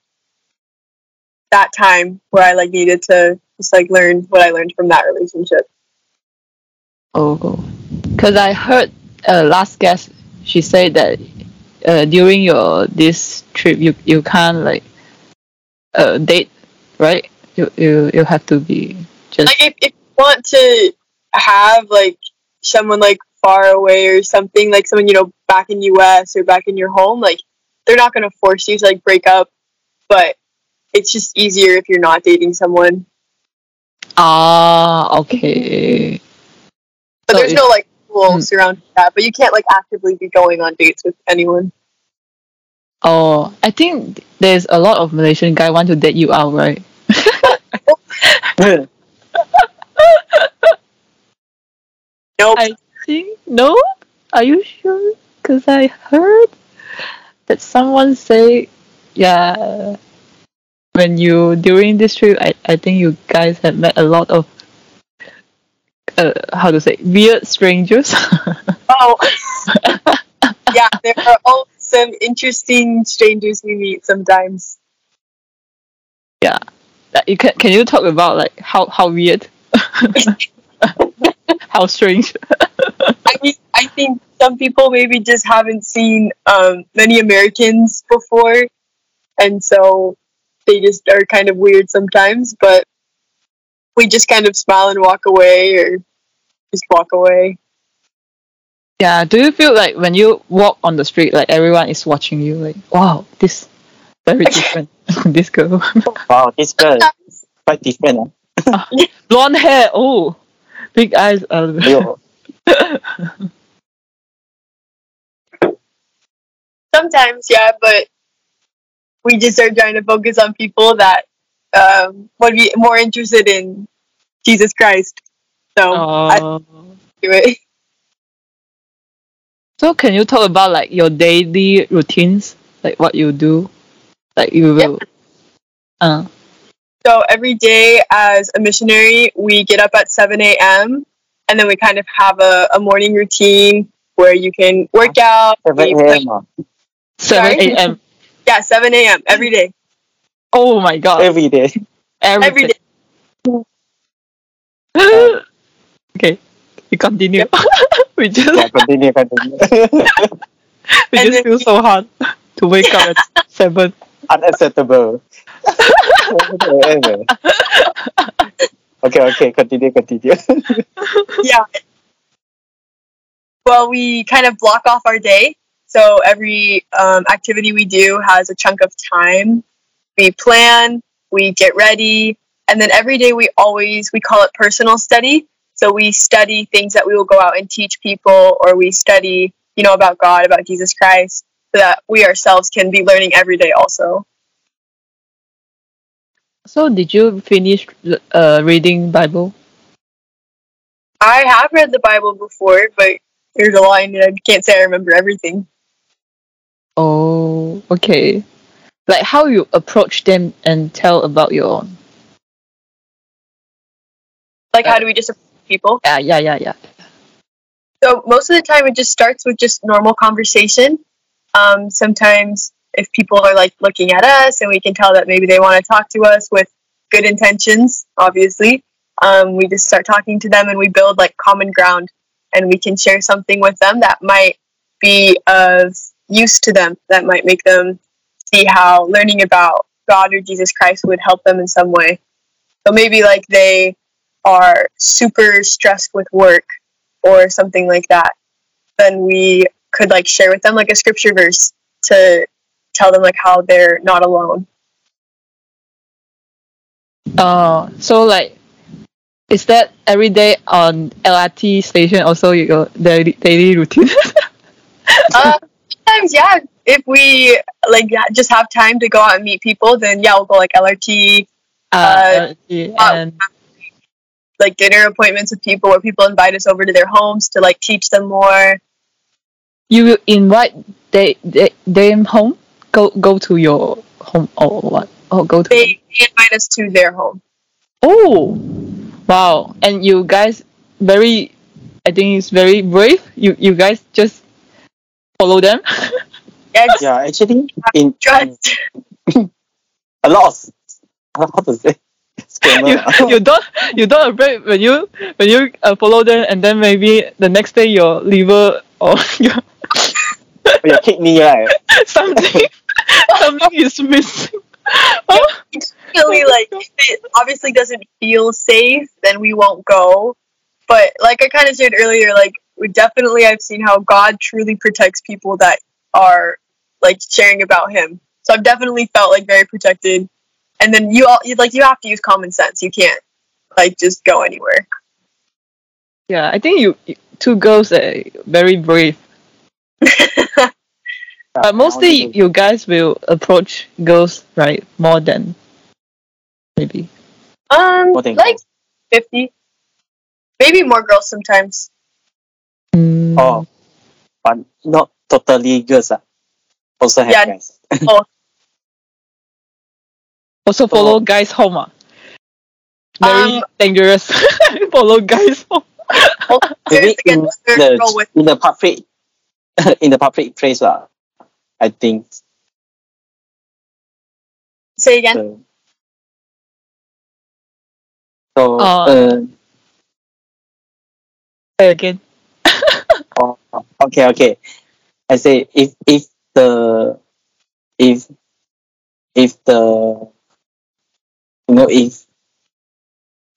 that time where I like needed to just like learn what I learned from that relationship. oh, because I heard uh, last guest she said that uh, during your this trip you you can't like uh, date, right? You you you have to be just like if, if you want to have like someone like far away or something like someone you know back in us or back in your home like they're not going to force you to like break up but it's just easier if you're not dating someone ah okay. but So there's no like rules surrounding that but you can't like actively be going on dates with anyone Oh, I think there's a lot of Malaysian guy want to date you out, right? nope I think no. Are you sure? Because I heard that someone say, yeah, when you during this trip, I, I think you guys have met a lot of uh how to say weird strangers. oh yeah there are all some interesting strangers we meet sometimes yeah, You can can you talk about like how how weird, how strange? I mean, I think some people maybe just haven't seen um, many Americans before, and so they just are kind of weird sometimes. But we just kind of smile and walk away, or just walk away. Yeah, do you feel like when you walk on the street, like everyone is watching you, like wow, this very different, this girl. wow, this girl is quite different. Huh? blonde hair. Oh, big eyes. Uh, Sometimes, yeah, but we just are trying to focus on people that um, would be more interested in Jesus Christ. So I uh, do it. so can you talk about like your daily routines, like what you do, like you will. Uh, So every day as a missionary, we get up at 7 a.m. and then we kind of have a, a morning routine where you can work out. 7 a.m. ah. seven a.m. Yeah, 7 a.m. every day. Oh my god! every day. Every Every day. day. Okay, we continue. we just Yeah, continue, continue. we And just then- feel so hard to wake up at seven. Unacceptable. okay, okay, continue, continue. yeah. Well, we kind of block off our day. So every um, activity we do has a chunk of time. We plan, we get ready, and then every day we always we call it personal study. So we study things that we will go out and teach people, or we study, you know, about God, about Jesus Christ, that we ourselves can be learning every day. Also, So, did you finish uh, reading Bible? I have read the Bible before, but there's a line that I can't say I remember everything. Oh, okay. Like how you approach them and tell about your own. Like, how do we just approach people? yeah yeah yeah yeah. So most of the time, it just starts with just normal conversation. Um, sometimes, if people are like looking at us, and we can tell that maybe they want to talk to us with good intentions, obviously, um, we just start talking to them, and we build like common ground, and we can share something with them that might be of use to them, that might make them see how learning about God or Jesus Christ would help them in some way. So maybe like they are super stressed with work or something like that, then we could like share with them like a scripture verse to tell them like how they're not alone. Uh, so like, is that every day on LRT station also your daily daily routine? Uh, sometimes, yeah, if we like yeah, just have time to go out and meet people, then yeah, we'll go like LRT, uh, LRT and like dinner appointments with people where people invite us over to their homes to like teach them more. You will invite they, they them home. Go go to your home or what? Oh, go to. They, they invite us to their home. Oh, wow! And you guys very, I think it's very brave. You you guys just follow them. Yeah, yeah, actually, in, in trust. a lot of how how to say you, you don't you don't afraid when you when you uh, follow them and then maybe the next day your liver or your your kidney, right? something something is missing. Oh, really like if it obviously doesn't feel safe, then we won't go. But like I kind of said earlier, like we definitely I've seen how God truly protects people that are like sharing about Him. So I've definitely felt like very protected. And then you all you, like you have to use common sense. You can't like just go anywhere. yeah, I think you you- two girls are very brave. But mostly you guys will approach girls right more than maybe. Um, More than like fifty, maybe more girls sometimes. Mm, Oh, but not totally girls. ah. Also have Yeah. guys. Also follow Oh. guys home. Ah. Very Um, dangerous. follow guys home. Maybe in there's a girl the with in the public in the public place, lah. I think. say again. So, so Oh. uh, Say again. Oh, okay, okay. I say if if the if if the you know if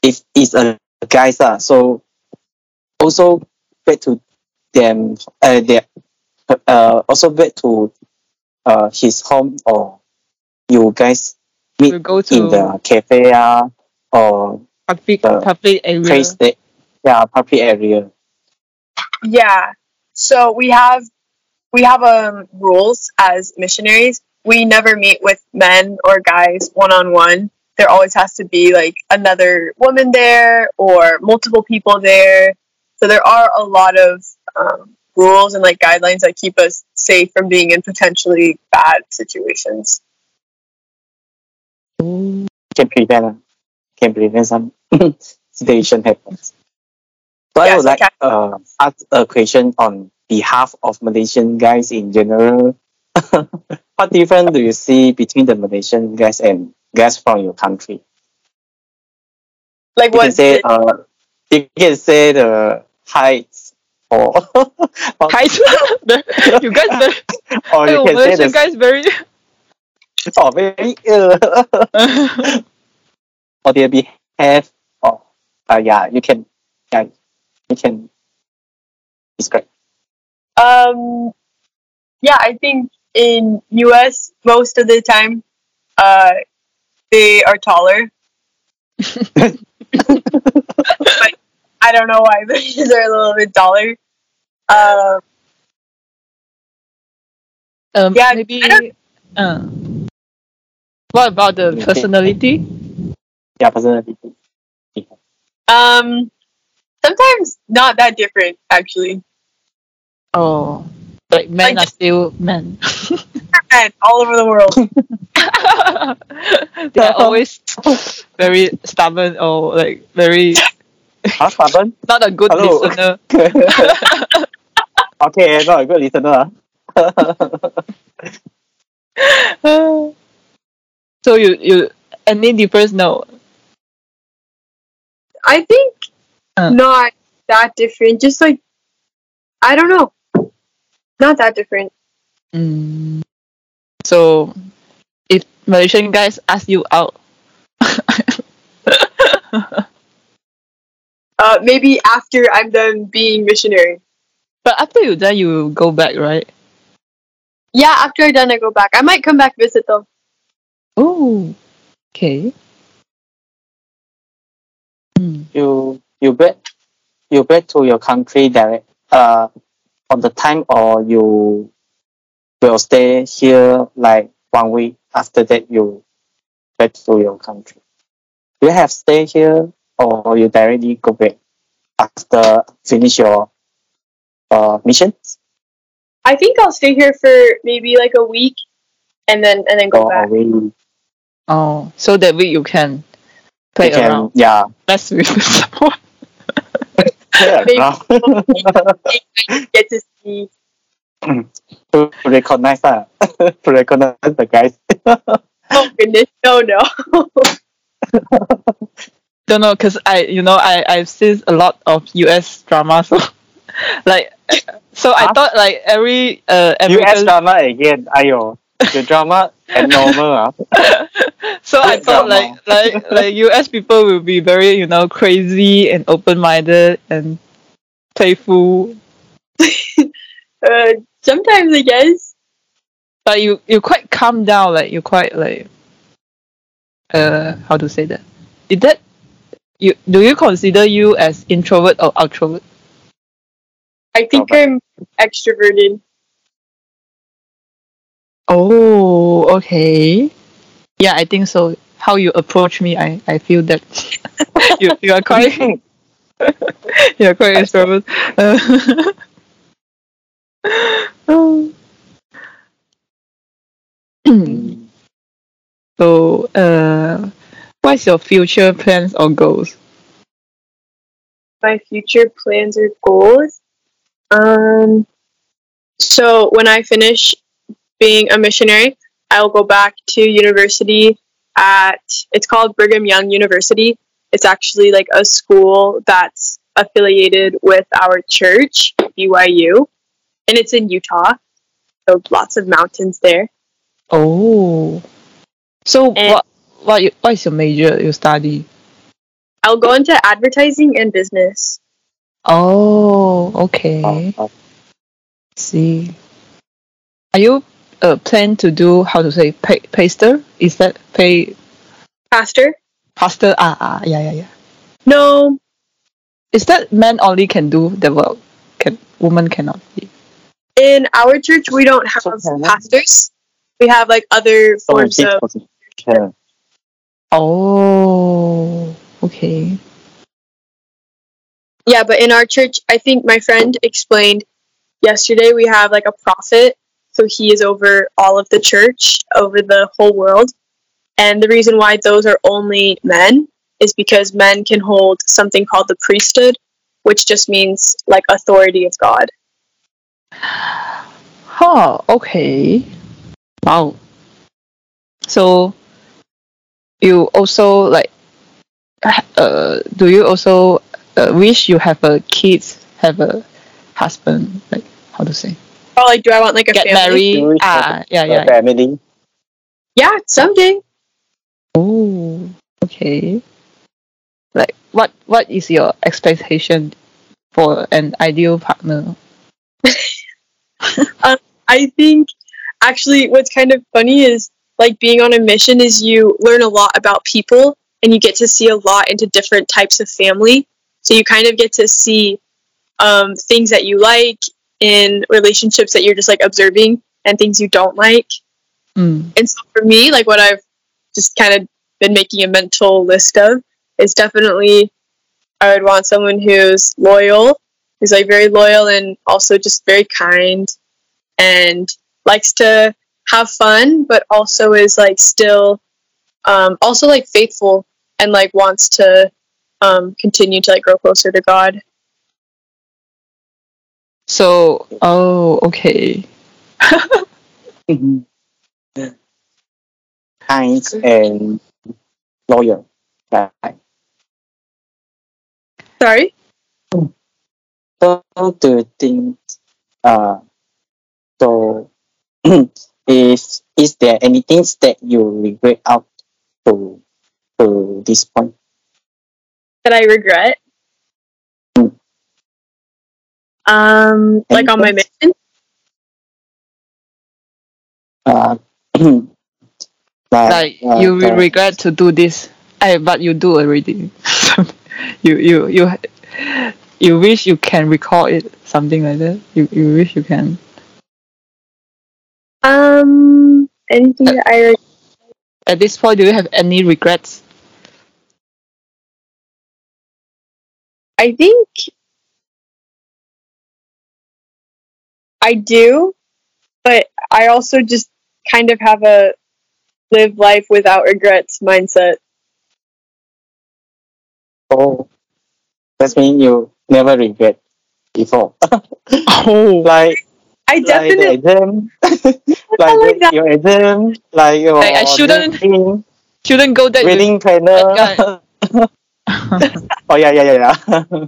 if it's a guys ah, so also back to them uh their uh also back to uh his home or you guys meet We'll go in the cafe ah or public the public area. place that yeah public area. Yeah. So we have we have um rules as missionaries. We never meet with men or guys one on one. There always has to be like another woman there or multiple people there. So there are a lot of um, rules and like guidelines that keep us safe from being in potentially bad situations. Can prevent can prevent some situation happens. So I would like okay. uh, ask a question on behalf of Malaysian guys in general. what difference do you see between the Malaysian guys and guys from your country? Like what? You can say uh, you can say the heights or or, Guys, you guys very, or you oh, can say Malaysian the guys very. or very uh, or they behave or uh, yeah you can yeah you can describe Um, yeah, I think in US most of the time, uh, they are taller. but I don't know why, but they're a little bit taller. Um, um, Yeah, maybe. I don't- Uh, what about the personality? yeah personality um, sometimes not that different actually. Oh, like men I are still men. And all over the world. they are always very stubborn or like very huh Fabian? not a good Hello. listener. okay not a good listener ah. so you you any difference? No. I think Uh. not that different. Just like I don't know, not that different. Mm. So if Malaysian guys ask you out, Uh, maybe after I'm done being missionary. but after you done, you go back, right? Yeah, after I'm done, I go back. I might come back visit though. Oh, okay. Mm. you you back you back to your country direct uh on the time or you will stay here like one week after that you back to your country do you have stay here or you directly go back after finish your uh mission I think I'll stay here for maybe like a week, and then and then go or back. we Oh, so that week you can play you can around. yeah Less with someone. play Maybe. Get to see. to recognize uh, to recognize the guys Oh goodness, no, no. Don't know, cause I, you know, I I've seen a lot of US drama, so like, so I Huh? thought like every uh US American, drama again ayo the drama abnormal ah. so I thought drama. like like like US people will be very you know crazy and open minded and playful, Uh, sometimes I guess. but you you quite calm down, like you quite like, uh, how to say that? Is that you? Do you consider you as introvert or extrovert? I think. I'm extroverted. Oh, okay. Yeah, I think so. How you approach me, I, I feel that you you are quite you are quite extrovert. Uh, so, uh, what's your future plans or goals? My future plans or goals. Um. So when I finish being a missionary, I will go back to university at it's called Brigham Young University. It's actually like a school that's affiliated with our church, BYU, and it's in Utah. So lots of mountains there. Oh, so And- what what you, what is your major you study? I'll go into advertising and business. Oh, okay. Oh, oh. see. Are you uh, plan to do how to say pay, pastor? Is that pay Pastor? pastor? Ah, ah, yeah, yeah, yeah. No, Is that men only can do the work? Can woman cannot? Be? in our church we don't have So pastors. We have like other forms big of position. Oh, okay. yeah, but in our church, I think my friend explained yesterday we have like a prophet, so he is over all of the church, over the whole world. And the reason why those are only men is because men can hold something called the priesthood, which just means like authority of God. Huh, okay. Wow. So you also like uh do you also uh, wish you have a kids, have a husband, like how to say, Or like, do I want like a get family? married? Do you Ah, yeah, A yeah. family. Yeah, someday. Oh, okay. Like, what what is your expectation for an ideal partner? I think actually what's kind of funny is like being on a mission is you learn a lot about people and you get to see a lot into different types of family. So you kind of get to see um, things that you like in relationships that you're just like observing and things you don't like. Mm. And so for me, like what I've just kind of been making a mental list of is definitely I would want someone who's loyal, who's like very loyal and also just very kind and likes to have fun, but also is like still um, also like faithful and like wants to um, continue to like grow closer to God. So, oh, okay. Kind and loyal. Right. Sorry. So do you think uh so is is there anything that you regret up to to this point? that I regret. Mm. Um, like on my mission. Uh Like uh, you will the- regret to do this, I, but you do already. you you you you wish you can recall it, something like that. You you wish you can. Um, anything that I re- At this point, do you have any regrets? I think I do, but I also just kind of have a live life without regrets mindset. Oh that means you never regret before. Oh, like I like the definitely exam like, like the- your exam like your Like, I shouldn't- reading, shouldn't go that. reading planner that oh yeah yeah yeah yeah.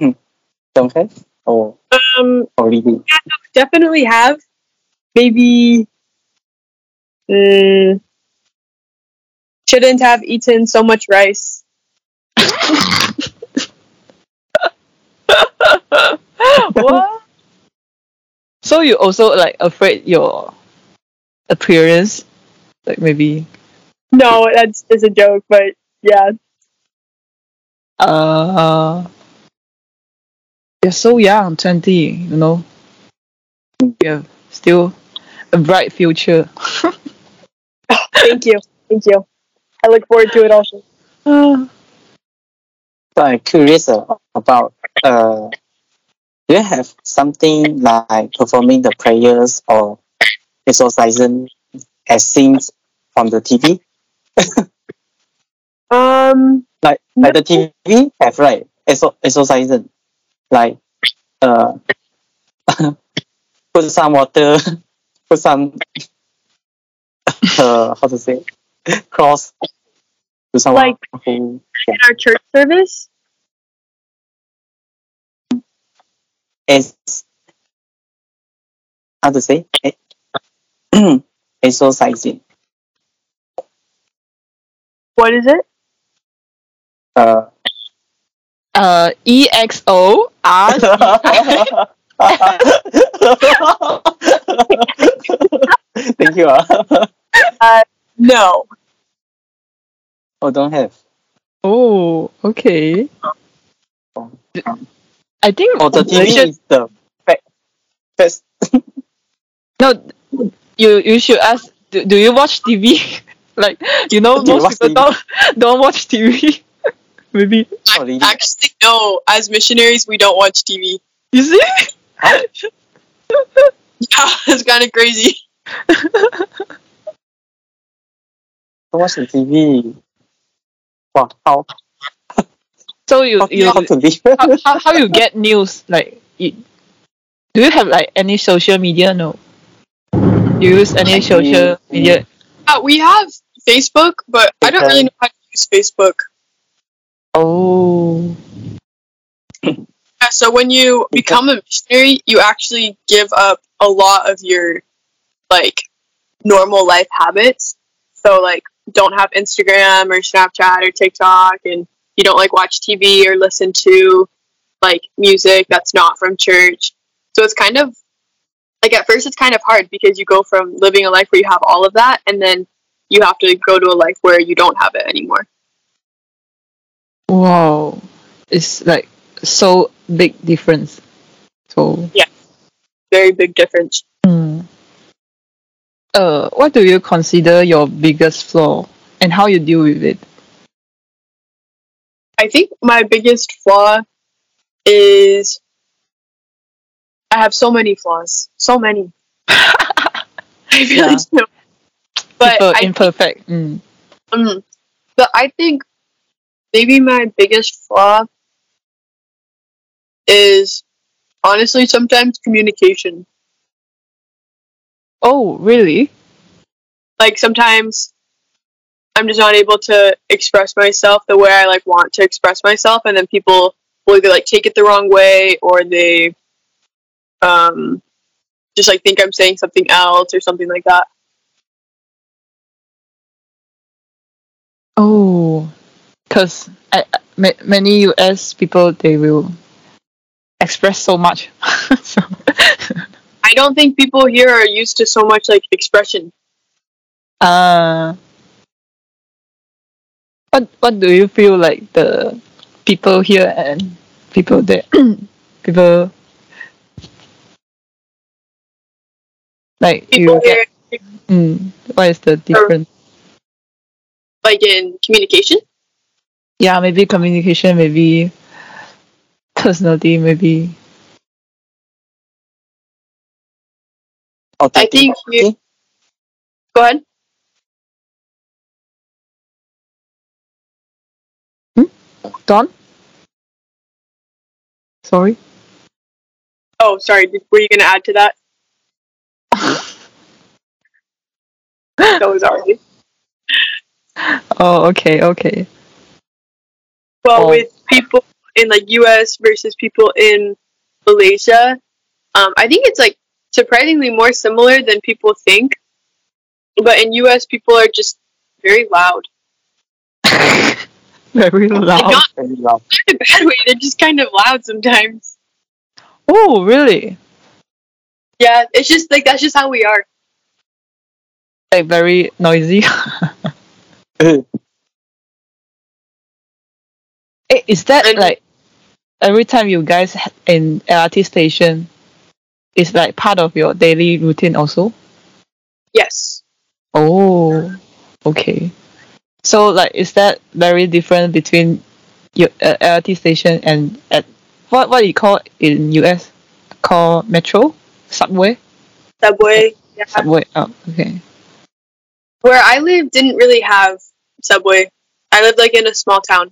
Don't have oh. Um oh really? definitely have. Maybe mm, shouldn't have eaten so much rice. what? So you also like afraid your appearance, like maybe No, that's is a joke, but yeah. uh you're so young, twenty, you know. You have still a bright future. Thank you. Thank you. I look forward to it also. Uh, So I'm curious uh, about uh, do you have something like performing the prayers or exorcism as seen from the TV? Um Like like the TV have right exor- exorcism, like uh, put some water, put some uh, how to say cross to someone Like- who in our church service. Is how to say E- exorcising. What is it? Uh, uh E X O R C Thank you. ah. No. Oh, don't have. Oh, okay. I think Oh, the you TV is the fact. First, no. You you should ask. Do, do you watch TV? like you know, Do most watch people TV? don't don't watch TV. Maybe oh, really? Actually, no. As missionaries, we don't watch TV. you see. Huh? Yeah, it's kind of crazy. Don't watch the TV. Wow, how So you how, you how to live? how, how, how you get news? Like, you, do you have like any social media? No. You use any social media? Uh, we have Facebook, but I don't really know how to use Facebook. Oh. Yeah, so when you become a missionary, you actually give up a lot of your like normal life habits. So like don't have Instagram or Snapchat or TikTok and you don't like watch TV or listen to like music that's not from church. So it's kind of like at first it's kind of hard because you go from living a life where you have all of that and then you have to go to a life where you don't have it anymore. Wow. It's like so big difference. So Yeah. Very big difference. hmm. uh what do you consider your biggest flaw and how you deal with it? I think my biggest flaw is I have so many flaws. So many. I really Yeah. do. But People I, imperfect. Mm. mm, but I think maybe my biggest flaw is honestly sometimes communication. Oh, really? Like sometimes I'm just not able to express myself the way I like want to express myself and then people will either like take it the wrong way or they um just like think I'm saying something else or something like that. Oh, because many US people they will express so much. so, I don't think people here are used to so much like expression. uh, what what do you feel like the people here and people there people like People you get here mm, what is the difference? like in communication. Yeah, maybe communication, maybe personality, maybe I think you- Go ahead. Don. Sorry. Oh, sorry. Were you going to add to that? Was already. Oh, okay, okay. Well, Oh. with people in like U.S. versus people in Malaysia, um, I think it's like surprisingly more similar than people think. But in U.S., people are just very loud. Very Like loud. not Very loud. in a bad way. They're just kind of loud sometimes. Oh, really? Yeah, it's just like that's just how we are. Like very noisy. Eh, Is that And- like every time you guys ha- in LRT station? Is like part of your daily routine also? Yes. Oh, okay. So like, is that very different between your uh, LRT station and at what what do you call in US? Call metro, subway, Subway. Yeah. subway. Oh, okay. Where I live didn't really have subway. I lived like in a small town.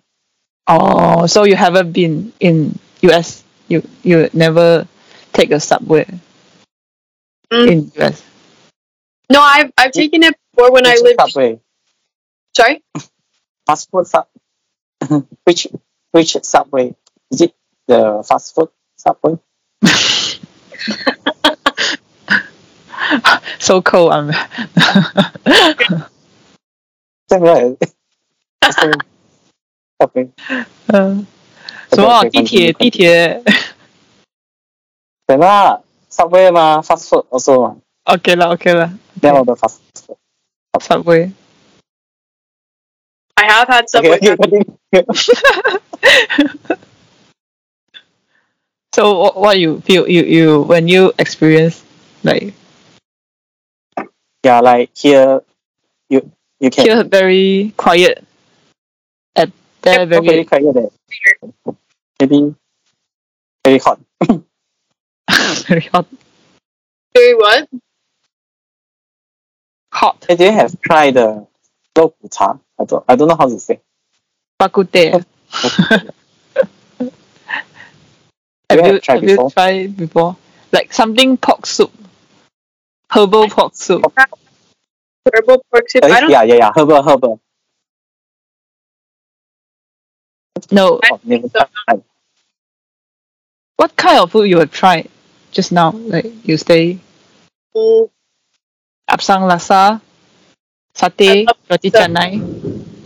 Oh, so you haven't been in US? You you never take a subway Mm. in US? No, I've I've taken it before when I lived. subway? Sorry. Fast food sub. which which subway? Is it the fast food subway? so cold. I'm. Same right. Same subway. 嗯，什么 Okay, okay, 地铁 continue, 地铁 Then lah, subway 嘛，fast food also 嘛。 ？OK 啦 OK 啦 Then all the fast food. subway。 I have had subway. Okay, okay. So what, what you feel you you when you experience like yeah, like here, you you can. here very quiet at there Not very very quiet there. Maybe very hot. very hot Very what? hot Hey, do you have tried the Bokuta. I don't I don't know how to say. bak kut teh. have you, have before? you tried before? Like something pork soup. Herbal pork soup. Herbal pork soup. I eh, don't yeah, yeah, yeah. Herbal herbal. No. So. What kind of food you have tried just now? Like you say mm. Asam Laksa? Satay, I love roti the- canai.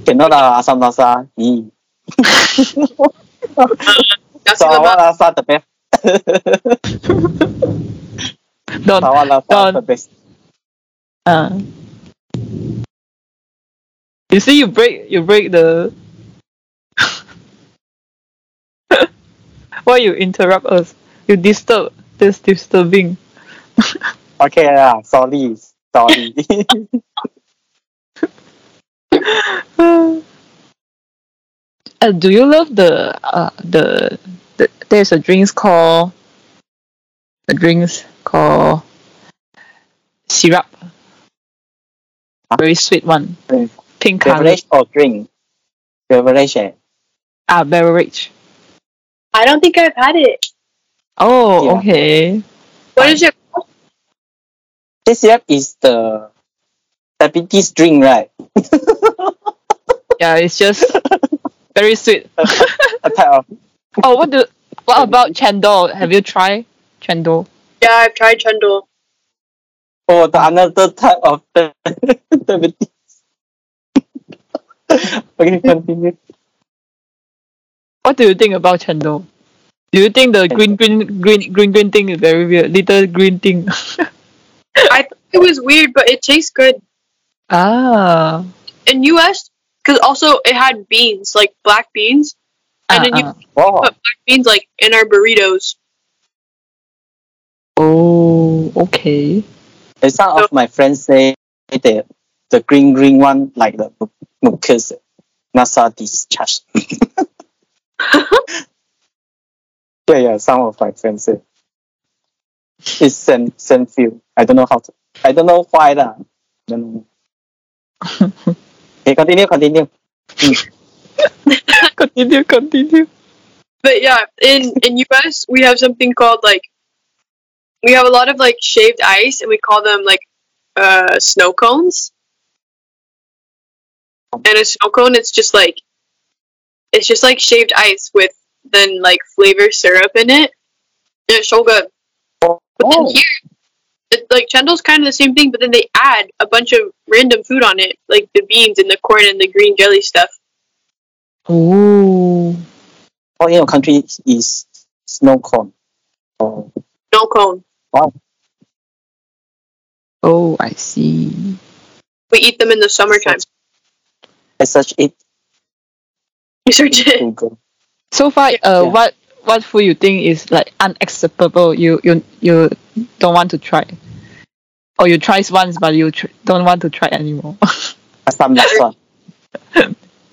Cannot lah, asam laksa. Ee. nasi Sarawak laksa the best. Don't. Sarawak laksa Don't. the best. Uh. You see, you break, you break the. Why you interrupt us? You disturb. This disturbing. Okay lah, sorry. Sorry. Uh, do you love the uh the, the there's a drinks called a drinks called syrup. Very sweet one. Drink. Pink color. Beverage or drink? Beverage. eh? Ah, beverage. I don't think I've had it. Oh, Yeah. okay. What is it? This syrup is the diabetes drink, right? Yeah, it's just very sweet. A type of Oh, what do what about chendol? Have you tried chendol? Yeah, I've tried chendol. oh the another type of the diabetes. okay, continue. What do you think about chendol? Do you think the green green green green green thing is very weird? Little green thing. I thought it was weird, but it tastes good. ah. In US, because also it had beans, like black beans, and then you ah, Wow. put black beans like in our burritos. Oh, okay. And some of my friends say that the green green one like the mu- mucus nasal discharge. yeah, yeah, some of my friends say it's same same feel. I don't know how to I don't know why that. I don't know. okay, continue, continue. continue, continue. But yeah, in in US we have something called like we have a lot of like shaved ice, and we call them like uh snow cones. And a snow cone, it's just like it's just like shaved ice with then like flavor syrup in it. And it's so good. But then Oh, here, it, like chendol's kind of the same thing, but then they add a bunch of random food on it, like the beans and the corn and the green jelly stuff. Oh, oh, in your country is snow cone. Oh, Snow cone. oh, I see. We eat them in the summertime. I search it We search it. So far, uh, Yeah. what what food you think is like unacceptable? You you you don't want to try, or you try once but you tr- don't want to try anymore. Asam laksa.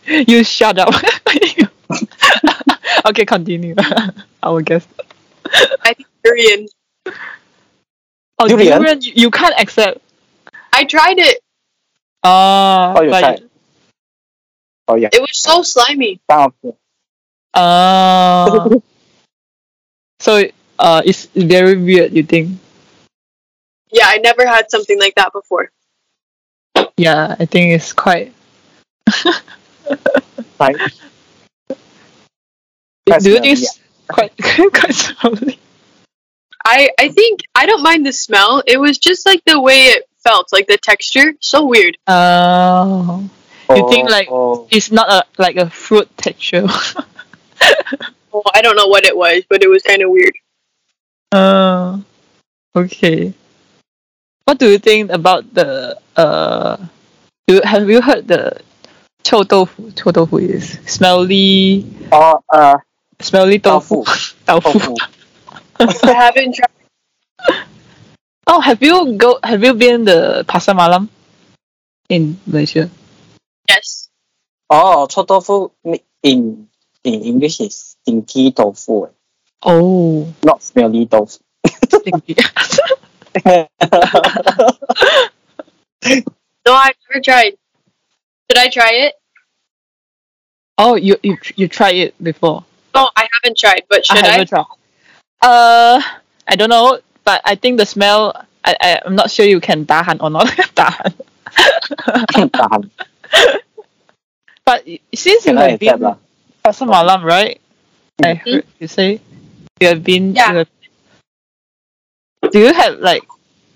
you shut up. okay, continue. I will guess. I think durian. Oh, Durian? durian, you, you can't accept. I tried it. Ah, Oh, you but- tried. Oh yeah. It was so slimy. Some of Ah. so uh, it's very weird. You think? Yeah, I never had something like that before. Yeah, I think it's quite. Right. Do you Quite think smelly, it's quite quite smelly? I I think I don't mind the smell. It was just like the way it felt, like the texture. So weird. Oh, You think, like- oh, it's not a like a fruit texture. well, I don't know what it was, but it was kind of weird. Uh, okay. What do you think about the uh? Have you heard the Chou tofu, chou tofu is smelly. Oh, uh, smelly tofu. Tofu. tofu. I haven't tried. Oh, have you go? Have you been the Pasar Malam in Malaysia? Yes. Oh, chou tofu in in English is stinky tofu, Oh, not smelly tofu. stinky. No, I've never tried. Should I try it? oh, you you you tried it before? No, I haven't tried, but should I I? haven't tried. Uh, I don't know, but I think the smell. I, I I'm not sure you can tahan or not tahan. Tahan. But since you Can I have accept been, lah? Pasar Malam, right? I heard you say you have been. Yeah. Do you have like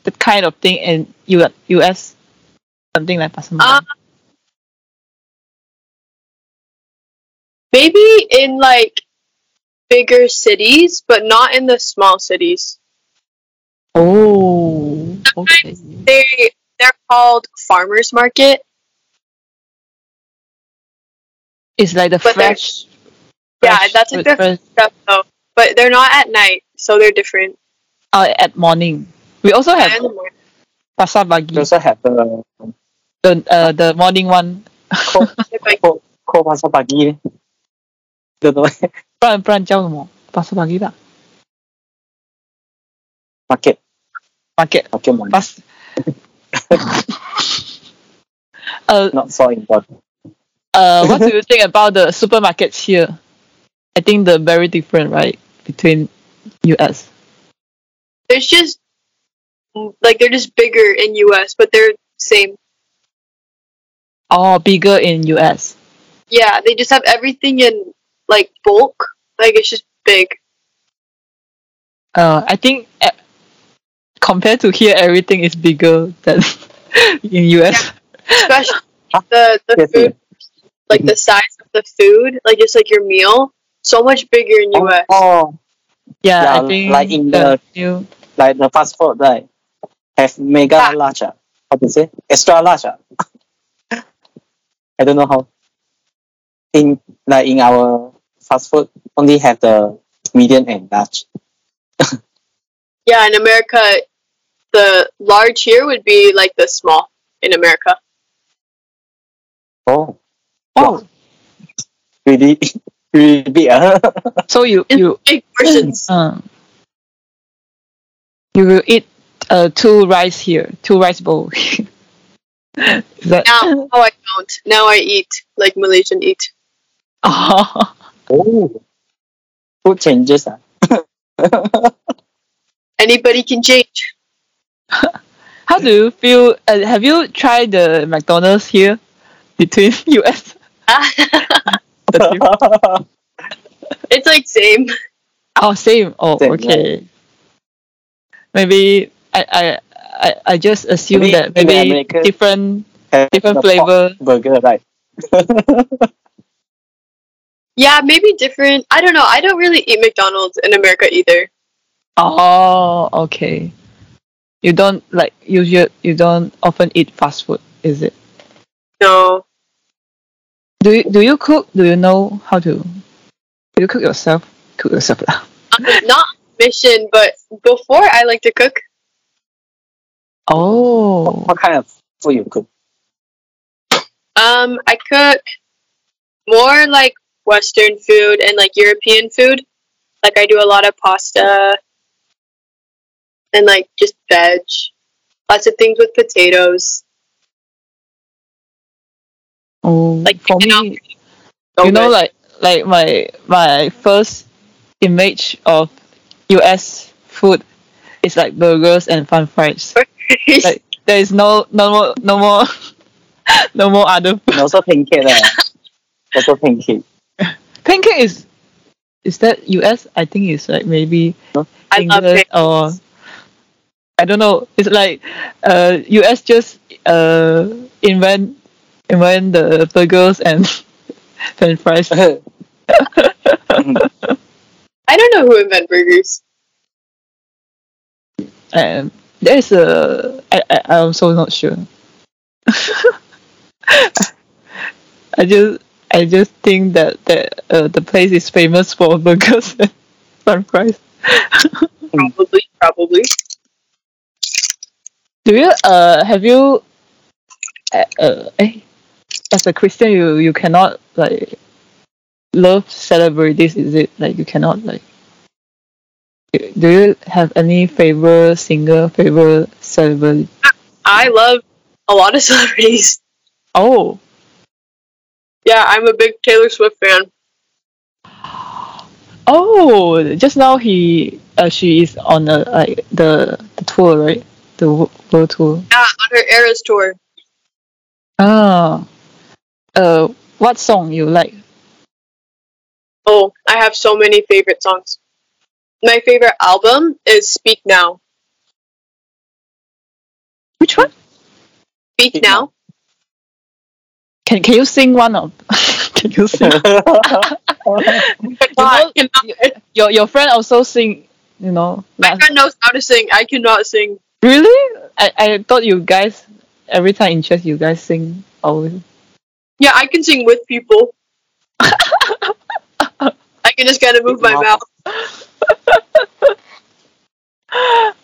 the kind of thing in U US? Something like Pasar Malam. Um, maybe in like bigger cities, but not in the small cities. oh, okay. They they're called farmers market. It's like the But fresh yeah, that's like the stuff though. But they're not at night, so they're different. Uh, at morning. We also yeah, have pasar pagi. We also have the the uh, the morning one. Ko ko ko pasar pagi. Don't know. 不然不然叫什么？巴斯巴吉的。Market. Market. Market morning. Bus. uh, Not so important. Uh, what do you think about the supermarkets here? I think they're very different, right, between US. there's just like they're just bigger in US, but they're same. Oh, bigger in US. Yeah, they just have everything in like bulk. Like it's just big. Uh, I think uh, compared to here, everything is bigger than in US. Yeah. Especially the the food, like the size of the food, like just like your meal, so much bigger in US. Oh, Yeah, Yeah, I think like in the new. like the fast food, right? Have mega Ah. large. How to say? Extra large. I don't know how. In like in our fast food, only have the medium and large. Yeah, in America, the large here would be like the small in America. Oh, Oh, really, really big. ah. so you In you big portions. um you will eat uh two rice here, two rice bowl. Is that now, oh, I don't. Now I eat like Malaysian eat. oh. oh, food changes. ah. Anybody can change. How do you feel? Uh, have you tried the McDonald's here between US? it's like same. Oh, same. Oh, Same, okay. Maybe I, I I I just assume Maybe that in maybe different different flavor. burger, right? Yeah, maybe different. I don't know. I don't really eat McDonald's in America either. Oh, okay. You don't like usual. You don't often eat fast food, is it? No. Do you do you cook? Do you know how to? Do you cook yourself? Cook yourself lah. Not mission, but before I like to cook. Oh, What kind of food you cook? Um, I cook more like Western food and like European food. Like I do a lot of pasta and like just veg. Lots of things with potatoes. Oh. Like for you know, me, So you know, like like my my first image of U.S. food is like burgers and fun fries. Like there is no no more no more no more other food. And also pancake. lah. also pancake. Pancake is is that U.S. I think it's like maybe I love English or I don't know. It's like uh US just uh invent invent the burgers and french fries. I don't know who invented burgers. And there's a I, I I'm also not sure. I just I just think that that uh, the place is famous for burgers and french fries. Probably, probably. Do you uh have you uh, uh eh, as a Christian you you cannot like love celebrities is it like you cannot like do you have any favorite singer favorite celebrity I love a lot of celebrities. oh Yeah, I'm a big Taylor Swift fan. oh just now he uh, she is on a, like the, the tour right the world tour Yeah, on her Eras tour. ah uh what song you like Oh, I have so many favorite songs. My favorite album is Speak Now. Which one? Speak, Speak Now. Can Can you sing one of? can you sing? I cannot- your Your friend also sing. You know. My friend knows how to sing. I cannot sing. Really? I I thought you guys every time in church you guys sing always. Yeah, I can sing with people. I can just kind of move my mouth.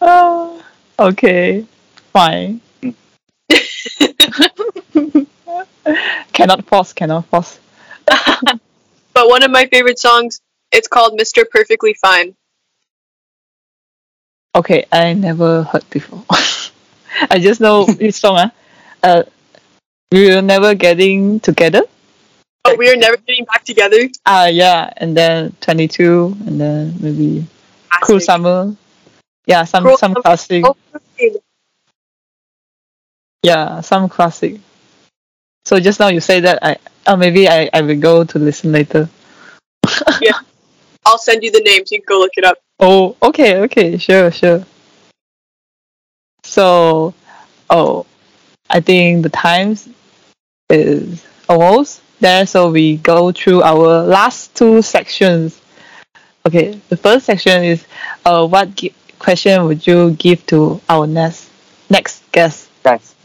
Oh, okay, fine. cannot force, cannot force. But one of my favorite songs, it's called Mr. Perfectly Fine. Okay, I never heard before. I just know this song. ah. Uh, we were never getting together. Oh, we are never getting back together. Ah, yeah, and then twenty two, and then maybe Classic. Summer. Yeah, some Cruel some classic. Oh. Yeah, some classic. So just now you say that I oh maybe I, I will go to listen later. Yeah, I'll send you the names. You can go look it up. Oh, okay, okay, sure, sure. So, oh, I think the times is almost there. So we go through our last two sections. Okay, the first section is, uh, what gi- question would you give to our next next guest? Guys,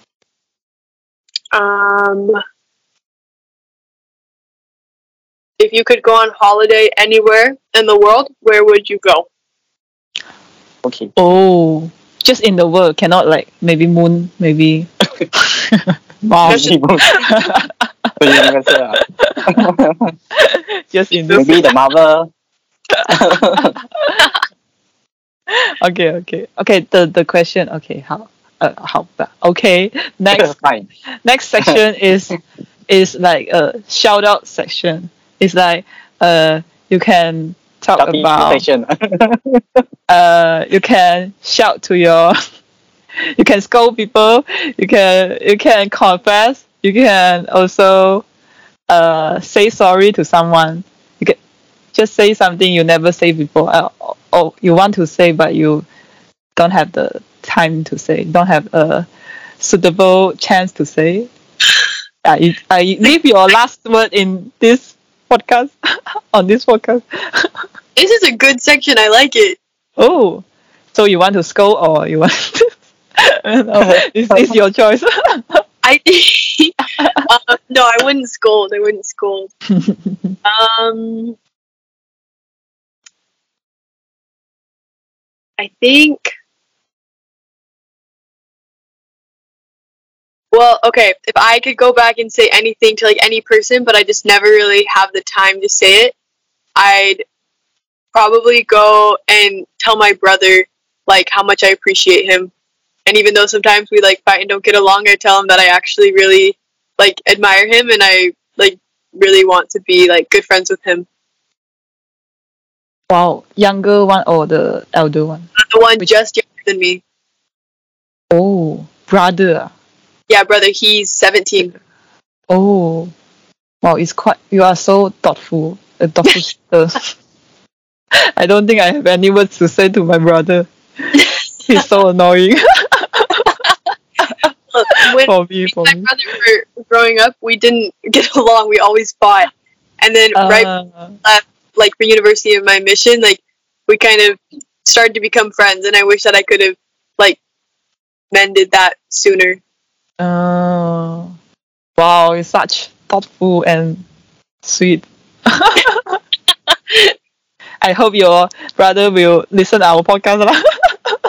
Um, if you could go on holiday anywhere in the world, where would you go? okay. Oh, just in the world, cannot like maybe moon, maybe. wow, Just- So universal just in this. Maybe the mother. Okay, okay, okay. The the question. Okay, how uh, how ba- Okay, next Fine. next section is is like a shout out section. It's like uh you can talk Talking about station. uh you can shout to your you can scold people you can you can confess you can also uh say sorry to someone you can just say something you never say before uh, or, or you want to say but you don't have the time to say don't have a suitable chance to say uh, you, uh, leave your last word in this podcast on this podcast This is a good section. I like it. Oh, so you want to scold or you want? To... it's, it's your choice. I think. uh, no, I wouldn't scold. I wouldn't scold. Um, I think. Well, okay. If I could go back and say anything to like any person, but I just never really have the time to say it, I'd probably go and tell my brother like how much I appreciate him. And even though sometimes we like fight and don't get along, I tell him that I actually really like admire him and I like really want to be like good friends with him. wow, younger one or the elder one? The one Which- just younger than me. Oh, brother. ah. Yeah, brother, he's 17. Oh, wow, it's quite. You are so thoughtful. A thoughtful sister. I don't think I have any words to say to my brother. He's so annoying when for me. For my me. brother were growing up, we didn't get along. We always fought. And then right Uh, like for university of my mission, like we kind of started to become friends and I wish that I could have like mended that sooner. uh, wow, it's such thoughtful and sweet. I hope your brother will listen our podcast.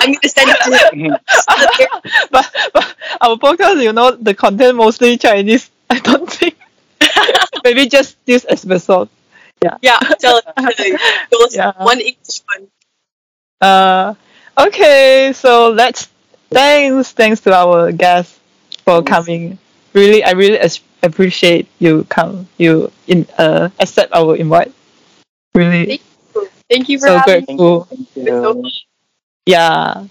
I'm gonna send it to him. but, but our podcast, you know, the content mostly Chinese. I don't think. Maybe just this episode. yeah, Yeah. tell to listen Yeah. one English one. Uh, okay, so let's thanks thanks to our guests for coming. Really, I really appreciate you come you in uh accept our invite. Really, Thank you for so having me. grateful. Thank It was so you. Yeah.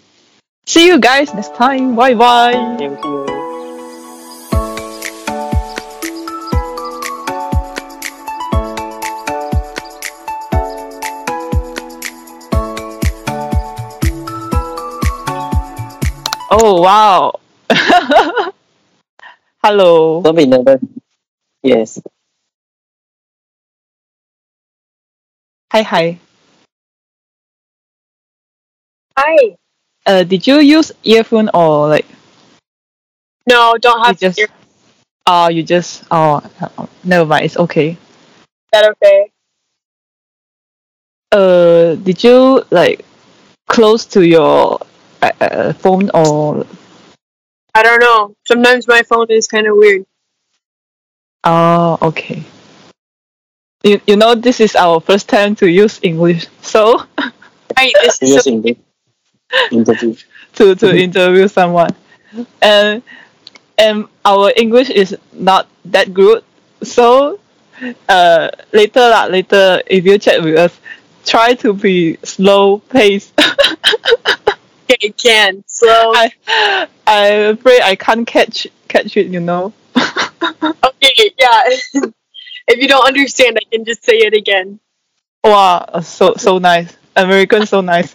See you guys next time. Bye bye. Thank you. Oh wow! Hello. Don't be nervous. Yes. Hi hi. Hi. Uh, did you use earphone or like No, don't have you have just? to. Is Oh, you just. Oh, uh, never mind. It's okay. Is that okay? Uh, did you like close to your uh, uh, phone or? I don't know. Sometimes my phone is kind of weird. Oh, okay. You, you know this is our first time to use English, so Right. This is Yes, so- indeed. Interview. to to interview someone, and and our English is not that good. So, uh, later lah, later if you chat with us, try to be slow pace. okay, can slow. I I'm afraid I can't catch catch it. You know. Okay, yeah. if you don't understand, I can just say it again. Wow, so so nice. American so nice.